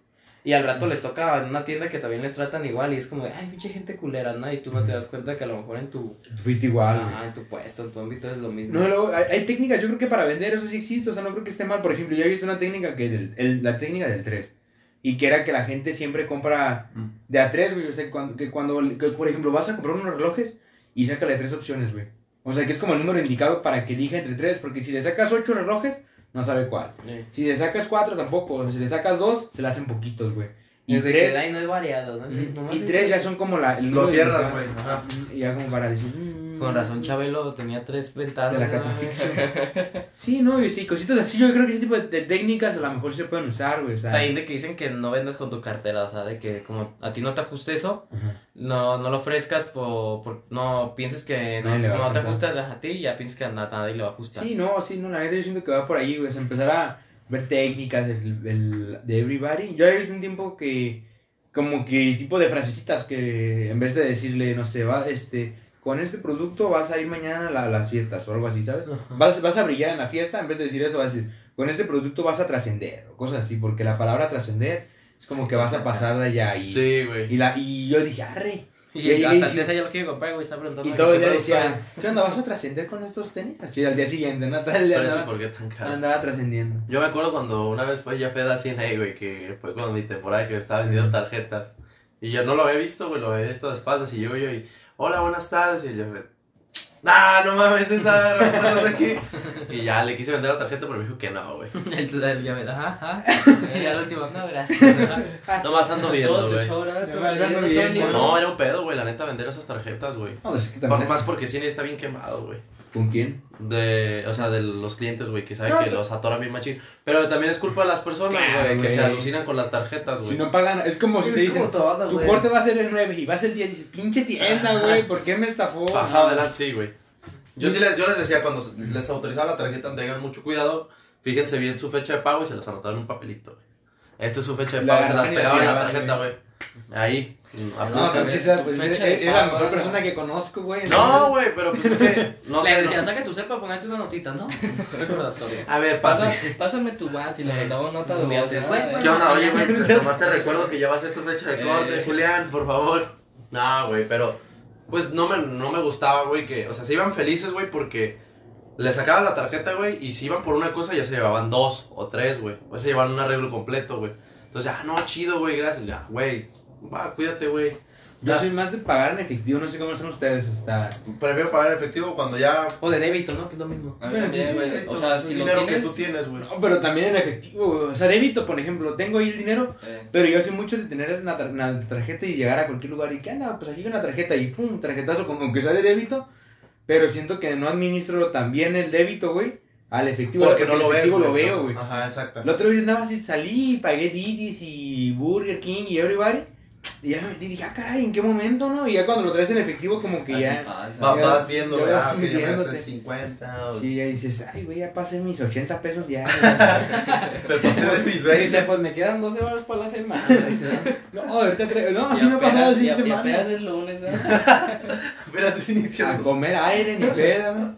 Y al rato les toca en una tienda que también les tratan igual y es como de, ay, pinche gente culera, ¿no? Y tú no te das cuenta que a lo mejor en tu, Tú fuiste igual, ajá, en tu puesto, en tu ámbito es lo mismo. No, luego, hay, hay técnicas, yo creo que para vender eso sí existe, o sea, no creo que esté mal. Por ejemplo, yo he visto una técnica que, del- el- la técnica del 3, y que era que la gente siempre compra Mm. de a 3, güey, o sea, cuando, que cuando, que, por ejemplo, vas a comprar unos relojes y sácale tres opciones, güey. O sea, que es como el número indicado para que elija entre tres, porque si le sacas ocho relojes, no sabe cuál. Sí. Si le sacas cuatro, tampoco. O sea, si le sacas dos, se le hacen poquitos, güey. Y Y de tres, que no es variado, ¿no? mm, y es tres tres. ya son como la... Lo cierras, güey. Ajá. Y ya como para decir... mm, Con razón Chabelo tenía tres ventanas. de la ¿no? catafixia. Sí, no, y sí, cositas así. Yo creo que ese tipo de, de técnicas a lo mejor sí se pueden usar, güey. O sea, También de que dicen que no vendas con tu cartera, o sea, de que como a ti no te ajuste eso, Ajá. no, no lo ofrezcas por, por- no pienses que no, a no te ajusta a ti, ya piensas que a na- nadie le va a ajustar. Sí, no, sí, no, la neta yo siento que va por ahí, güey. O sea, empezar a ver técnicas el, el- de everybody. Yo he visto un tiempo que, como que tipo de frasecitas que en vez de decirle, no sé, va, este, con este producto vas a ir mañana a, la- a las fiestas o algo así, ¿sabes? Vas, vas a brillar en la fiesta, en vez de decir eso, vas a decir, con este producto vas a trascender o cosas así, porque la palabra trascender es como Sí, que vas a pasar de allá y, Sí, güey. y, la, y yo dije, arre. Y, Y ahí- hasta ahí el ya lo quiero comprar, güey, está preguntando. Y todo el qué día producto decía, es. ¿qué onda? ¿Vas a trascender con estos tenis? Así al día siguiente, ¿no? Todo el día Por eso, andaba, ¿por qué tan caro? andaba trascendiendo. Yo me acuerdo cuando una vez fue ya Fed a CNA, güey, que fue cuando mi temporada que estaba vendiendo tarjetas. Y yo no lo había visto, güey, lo había visto de espaldas. Y yo, yo, y, hola, buenas tardes. Y yo, ¡ah, no mames, esa estás aquí! Y ya le quise vender la tarjeta, pero me dijo que no, güey. El, el llavero, ajá, ajá. Y al último, no, gracias. Ando viendo, güey. Ya todo me ando viendo, lindo. No, era un pedo, güey, la neta, vender esas tarjetas, güey. No, pues es que también. más porque CNA está bien quemado, güey. ¿Con quién? De, o sea, de los clientes, güey, que saben No, que los atoran bien machín. Pero también es culpa de las personas, Claro, güey, que se alucinan con las tarjetas, güey. Si no pagan, es como si te dicen, todo, tu corte va a ser el 9 y vas el 10 y dices, pinche tienda, güey, ¿por qué me estafó? Pasado adelante, sí, güey. Yo sí les, yo les decía, cuando les autorizaba la tarjeta, tengan mucho cuidado, fíjense bien su fecha de pago y se los anotaban en un papelito, güey. Esta es su fecha de La pago, se las la pegaban en la tarjeta, güey. Ahí, No, César, pues Fecha es, de es la mejor ah. persona que conozco, güey. No, güey, pero pues es que, no Le sé. decía, no- saca tu cel para ponerte una notita, ¿no? Recordatorio. A ver, Pasa, pasa. pásame tu vas y le mandaba nota de No, sí, güey, güey. ¿Qué onda? Oye, güey, nomás te recuerdo que ya va a ser tu fecha de corte, Eh. Julián, por favor. No, güey, pero pues no me, no me gustaba, güey, que, o sea, se iban felices, güey, porque le sacaban la tarjeta, güey, y si iban por una cosa ya se llevaban dos o tres, güey, o se llevaban un arreglo completo, güey. Entonces, ah, no, chido, güey, gracias, ya, güey, va, cuídate, güey. Yo soy más de pagar en efectivo, no sé cómo son ustedes, hasta... Prefiero pagar en efectivo cuando ya... O de débito, ¿no? Que es lo mismo. A mí también, güey. O sea, es si lo dinero tienes. que tú tienes, güey. No, pero también en efectivo, güey. O sea, débito, por ejemplo, tengo ahí el dinero, eh, pero yo soy mucho de tener una, tar- una tarjeta y llegar a cualquier lugar y, ¿qué anda? Pues aquí con la tarjeta y pum, tarjetazo, como aunque sea de débito, pero siento que no administro tan bien el débito, güey, al efectivo. Porque no lo ves, efectivo lo veo, güey. Ajá, exacto. El otro día andaba así, salí, pagué Didis y Burger King y Everybody. Y ya me metí dije, ah, caray, ¿en qué momento, no? Y ya cuando lo traes en efectivo, como que Así ya. pasa. Va- Ya- vas viendo, ya güey, vas ah, que ya me midiéndote. gasté 50. o- Sí, ya dices, ay, güey, ya pasé mis 80 pesos diarios. Me pasé de mis Dice, 20. pues me quedan 12 horas para la semana. no, ahorita creo. No, así me ha pasado apenas- así y- y semana. apenas es lunes. Apenas es A comer aire, ni pedo, ¿no?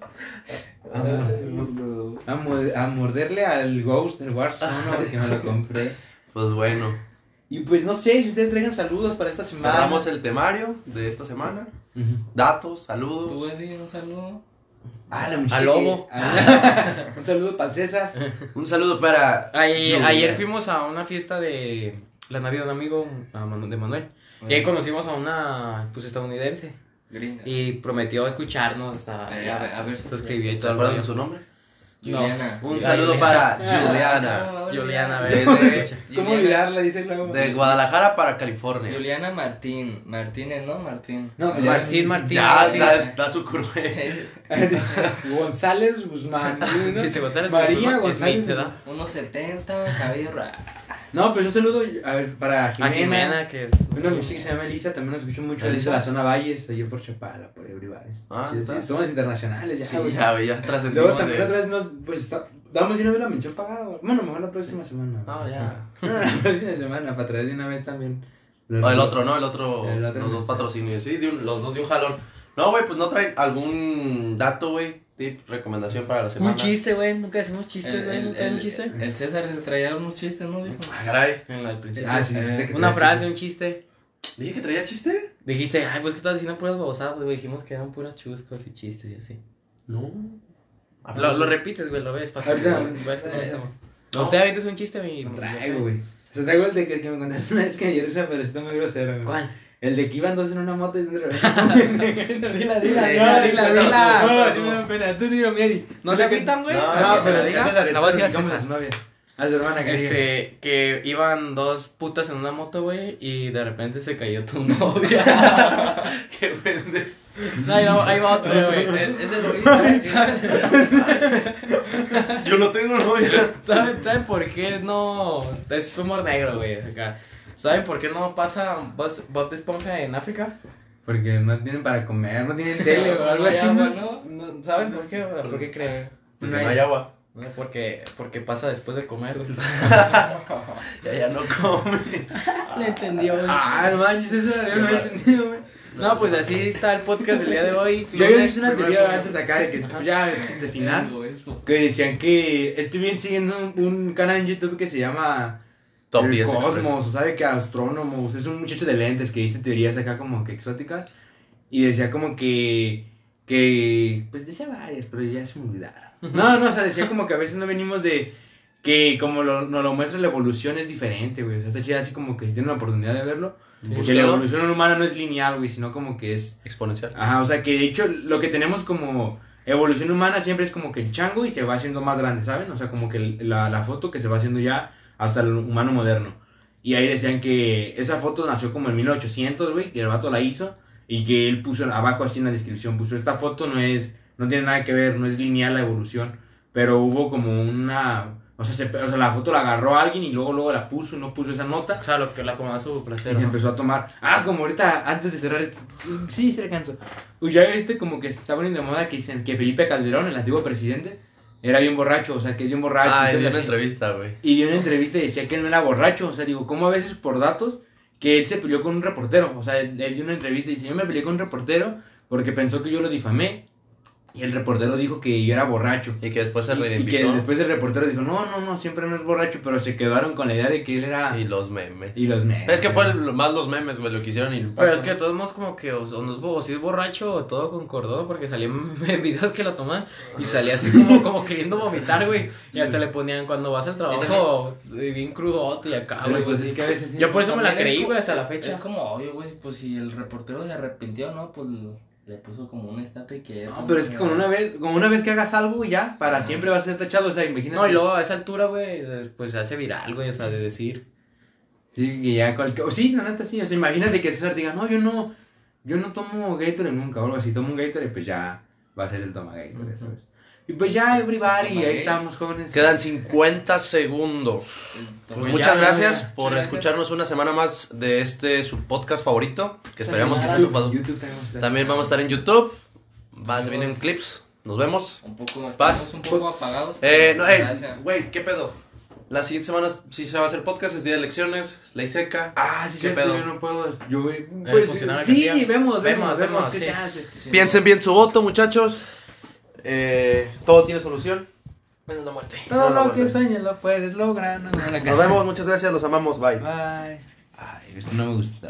A, mor- a mo- a morderle al Ghost del Warzone, ¿no? que me lo compré. Pues bueno, Y pues no sé si ustedes traigan saludos para esta semana. cerramos el temario de esta semana. Datos, Tú, saludos. güey, un saludo. Ah, la muchacha. Al lobo. que- Ah, un saludo para el César. Un saludo para. Ayer, Julia. ayer fuimos a una fiesta de la Navidad de un amigo a de Manuel. Y ahí conocimos a una pues estadounidense. Gringa. Y prometió escucharnos. A, Ay, a ver, a ver. suscribió y ¿Se todo. el acuerdan de su nombre? Juliana. Un saludo Juliana. para Juliana. Juliana, a ver. Desde- ¿Cómo Juliana- olvidarla? Dice. De Guadalajara para California. Juliana Martín. Martínez, ¿no? Martín. No, Martín, Martín. Ya, sí. da, da su curva. González Guzmán. ¿no? Dice González María Guzmán, González. Smith, ¿verdad? Unos 70, cabello raro. No, pues un saludo a ver, para Jimena. A Jimena, que es. Una muchacha que se llama Elisa, también nos escucha mucho. Elisa. De la zona Valles, allí por Chapala, por Everybares. Ah, sí, sí, somos internacionales, ya, Sí, güey. ya, güey, ya Luego trascendimos también de. otra vez nos, pues, está- damos una vez la mención pagada. Bueno, mejor la próxima semana. No, ya. No, la próxima semana, para traer de una vez también. O el otro, ¿no? El otro, El otro los dos patrocinios. Sí, de un- los dos de un jalón. No, güey, pues no traen algún dato, güey. Tip, recomendación para la semana. Un chiste, güey. Nunca decimos chistes, güey. ¿No traen un chiste? El César le traía unos chistes, ¿no? Dijo. Ah, caray. En la- al principio. Ah, sí, Eh, que Una frase, chiste. un chiste. Dije que traía chiste. Dijiste, ay, pues que estás diciendo puras babosadas, güey. Dijimos que eran puras chuscos y chistes y así. No. Ah, Lo, lo repites, güey, lo ves. Para que que no lo estamos. No. Usted ahorita es un chiste, mi. No traigo, güey. O sea, traigo el de que, que me contaste una vez que ayer se pero está muy grosero, güey. ¿Cuál? El de que iban dos en una moto y dila, Dila, dila, dila, dila, dila. No, sí me da pena. Tú dilo, Mary. ¿No se agüitan, güey? No, No, ¿Para que se pero la diga? La voy a decir a César, César. a su novia. A su hermana que diga. Este, que iban dos putas en una moto, güey, y de repente se cayó tu novia. Qué pendejo. ahí, va, ahí va otro, güey. Ese lo vi, ¿sabes? Yo no tengo novia. ¿Saben, ¿Saben por qué no? Es humor negro, güey, acá. ¿Saben por qué no pasa Bob Esponja en África? Porque no tienen para comer, no tienen tele o algo así. agua, ¿no? ¿no? No, ¿Saben por qué? ¿Por qué creen? Porque no hay agua. No, porque, porque pasa después de comer. Ya, ya no come. Le entendió. Ah, no manches, eso yo no había entendido, güey. No, pues así está el podcast del día de hoy. Yo había visto una teoría antes acá de que pues, ya de final. Que decían que estoy bien siguiendo un, un canal en YouTube que se llama Top el 10 Cosmos, Express. o sabe que astrónomos, es un muchacho de lentes que dice teorías acá como que exóticas y decía como que que pues decía varias, pero ya se me olvidaron. No, no, o sea, decía como que a veces no venimos de que como lo, nos lo muestra la evolución es diferente, güey. O sea, está chida así como que si tienen la oportunidad de verlo, que la Búscalo. evolución humana no es lineal, güey, sino como que es Exponencial. Ajá, o sea que de hecho lo que tenemos como evolución humana siempre es como que el chango y se va haciendo más grande, ¿saben? O sea, como que la, la foto que se va haciendo ya hasta el humano moderno. Y ahí decían que esa foto nació como en 1800, güey, que el vato la hizo y que él puso abajo así en la descripción, puso esta foto no es, no tiene nada que ver, no es lineal la evolución, pero hubo como una, o sea, se- o sea la foto la agarró alguien y luego luego la puso y no puso esa nota. O sea, lo que la acomoda a su placer. Y se empezó a tomar. Ah, como ahorita, antes de cerrar esto. Sí, se alcanzó. Uy, ya viste como que se está poniendo de moda que dicen que Felipe Calderón, el antiguo presidente, era bien borracho, o sea, que es bien borracho. Ah, entonces es una así. entrevista, güey. Y dio una entrevista y decía que él no era borracho. O sea, digo, ¿cómo a veces por datos que él se peleó con un reportero? O sea, él, él dio una entrevista y dice, yo me peleé con un reportero porque pensó que yo lo difamé. Y el reportero dijo que yo era borracho. Y que después se Y, y que reivindicó. después el reportero dijo, no, no, no, siempre no es borracho, pero se quedaron con la idea de que él era... Y los memes. Y los memes. Es que fue el- más los memes, güey, lo que hicieron y Pero es que de todos modos como que o, o, no- o si es borracho o todo concordó porque salían videos que lo toman y salía así como, como queriendo vomitar, güey. Y hasta le ponían cuando vas al trabajo eh, bien crudote y acá, güey. pues, es que a veces... Yo por eso me la creí, güey, hasta la fecha. Es como obvio, güey, pues si el reportero se arrepintió, ¿no? Pues le puso como un estate que... No, pero es que con una vez, con una vez que hagas algo ya, para siempre vas a ser tachado, o sea, imagínate. No, y luego a esa altura, güey, pues se hace viral, güey, o sea, de decir. Sí, que ya cualquier... o Sí, la neta sí, o sea, imagínate que el César diga, no, yo no, yo no tomo Gatorade nunca, o algo así, tomo un Gatorade, pues ya va a ser el toma Gatorade, ¿sabes? Y pues ya, everybody, ahí estamos, jóvenes. Quedan 50 segundos. Pues Pues muchas ya, gracias ya. por escucharnos una semana más de este su podcast favorito, que esperamos que sea YouTube, su también vamos a estar. En YouTube. Va, se vienen clips. Nos vemos. Un poco más, Paz. estamos un poco apagados. Eh, no, eh, Gracias. güey, ¿qué pedo? La siguiente semana sí se va a hacer podcast, es día de elecciones, ley seca. Ah, sí, ¿Qué sí, pedo? yo no puedo. Yo, El pues, sí, vemos, vemos, Vemos, vemos, vemos, qué sí. se hace. Sí, Piensen bien su voto, muchachos. Eh, todo tiene solución. Menos la muerte. Todo No, no, lo que sueñes lo puedes lograr. No, no, la Nos vemos, muchas gracias, los amamos, bye. Bye. Ay, esto no me gusta.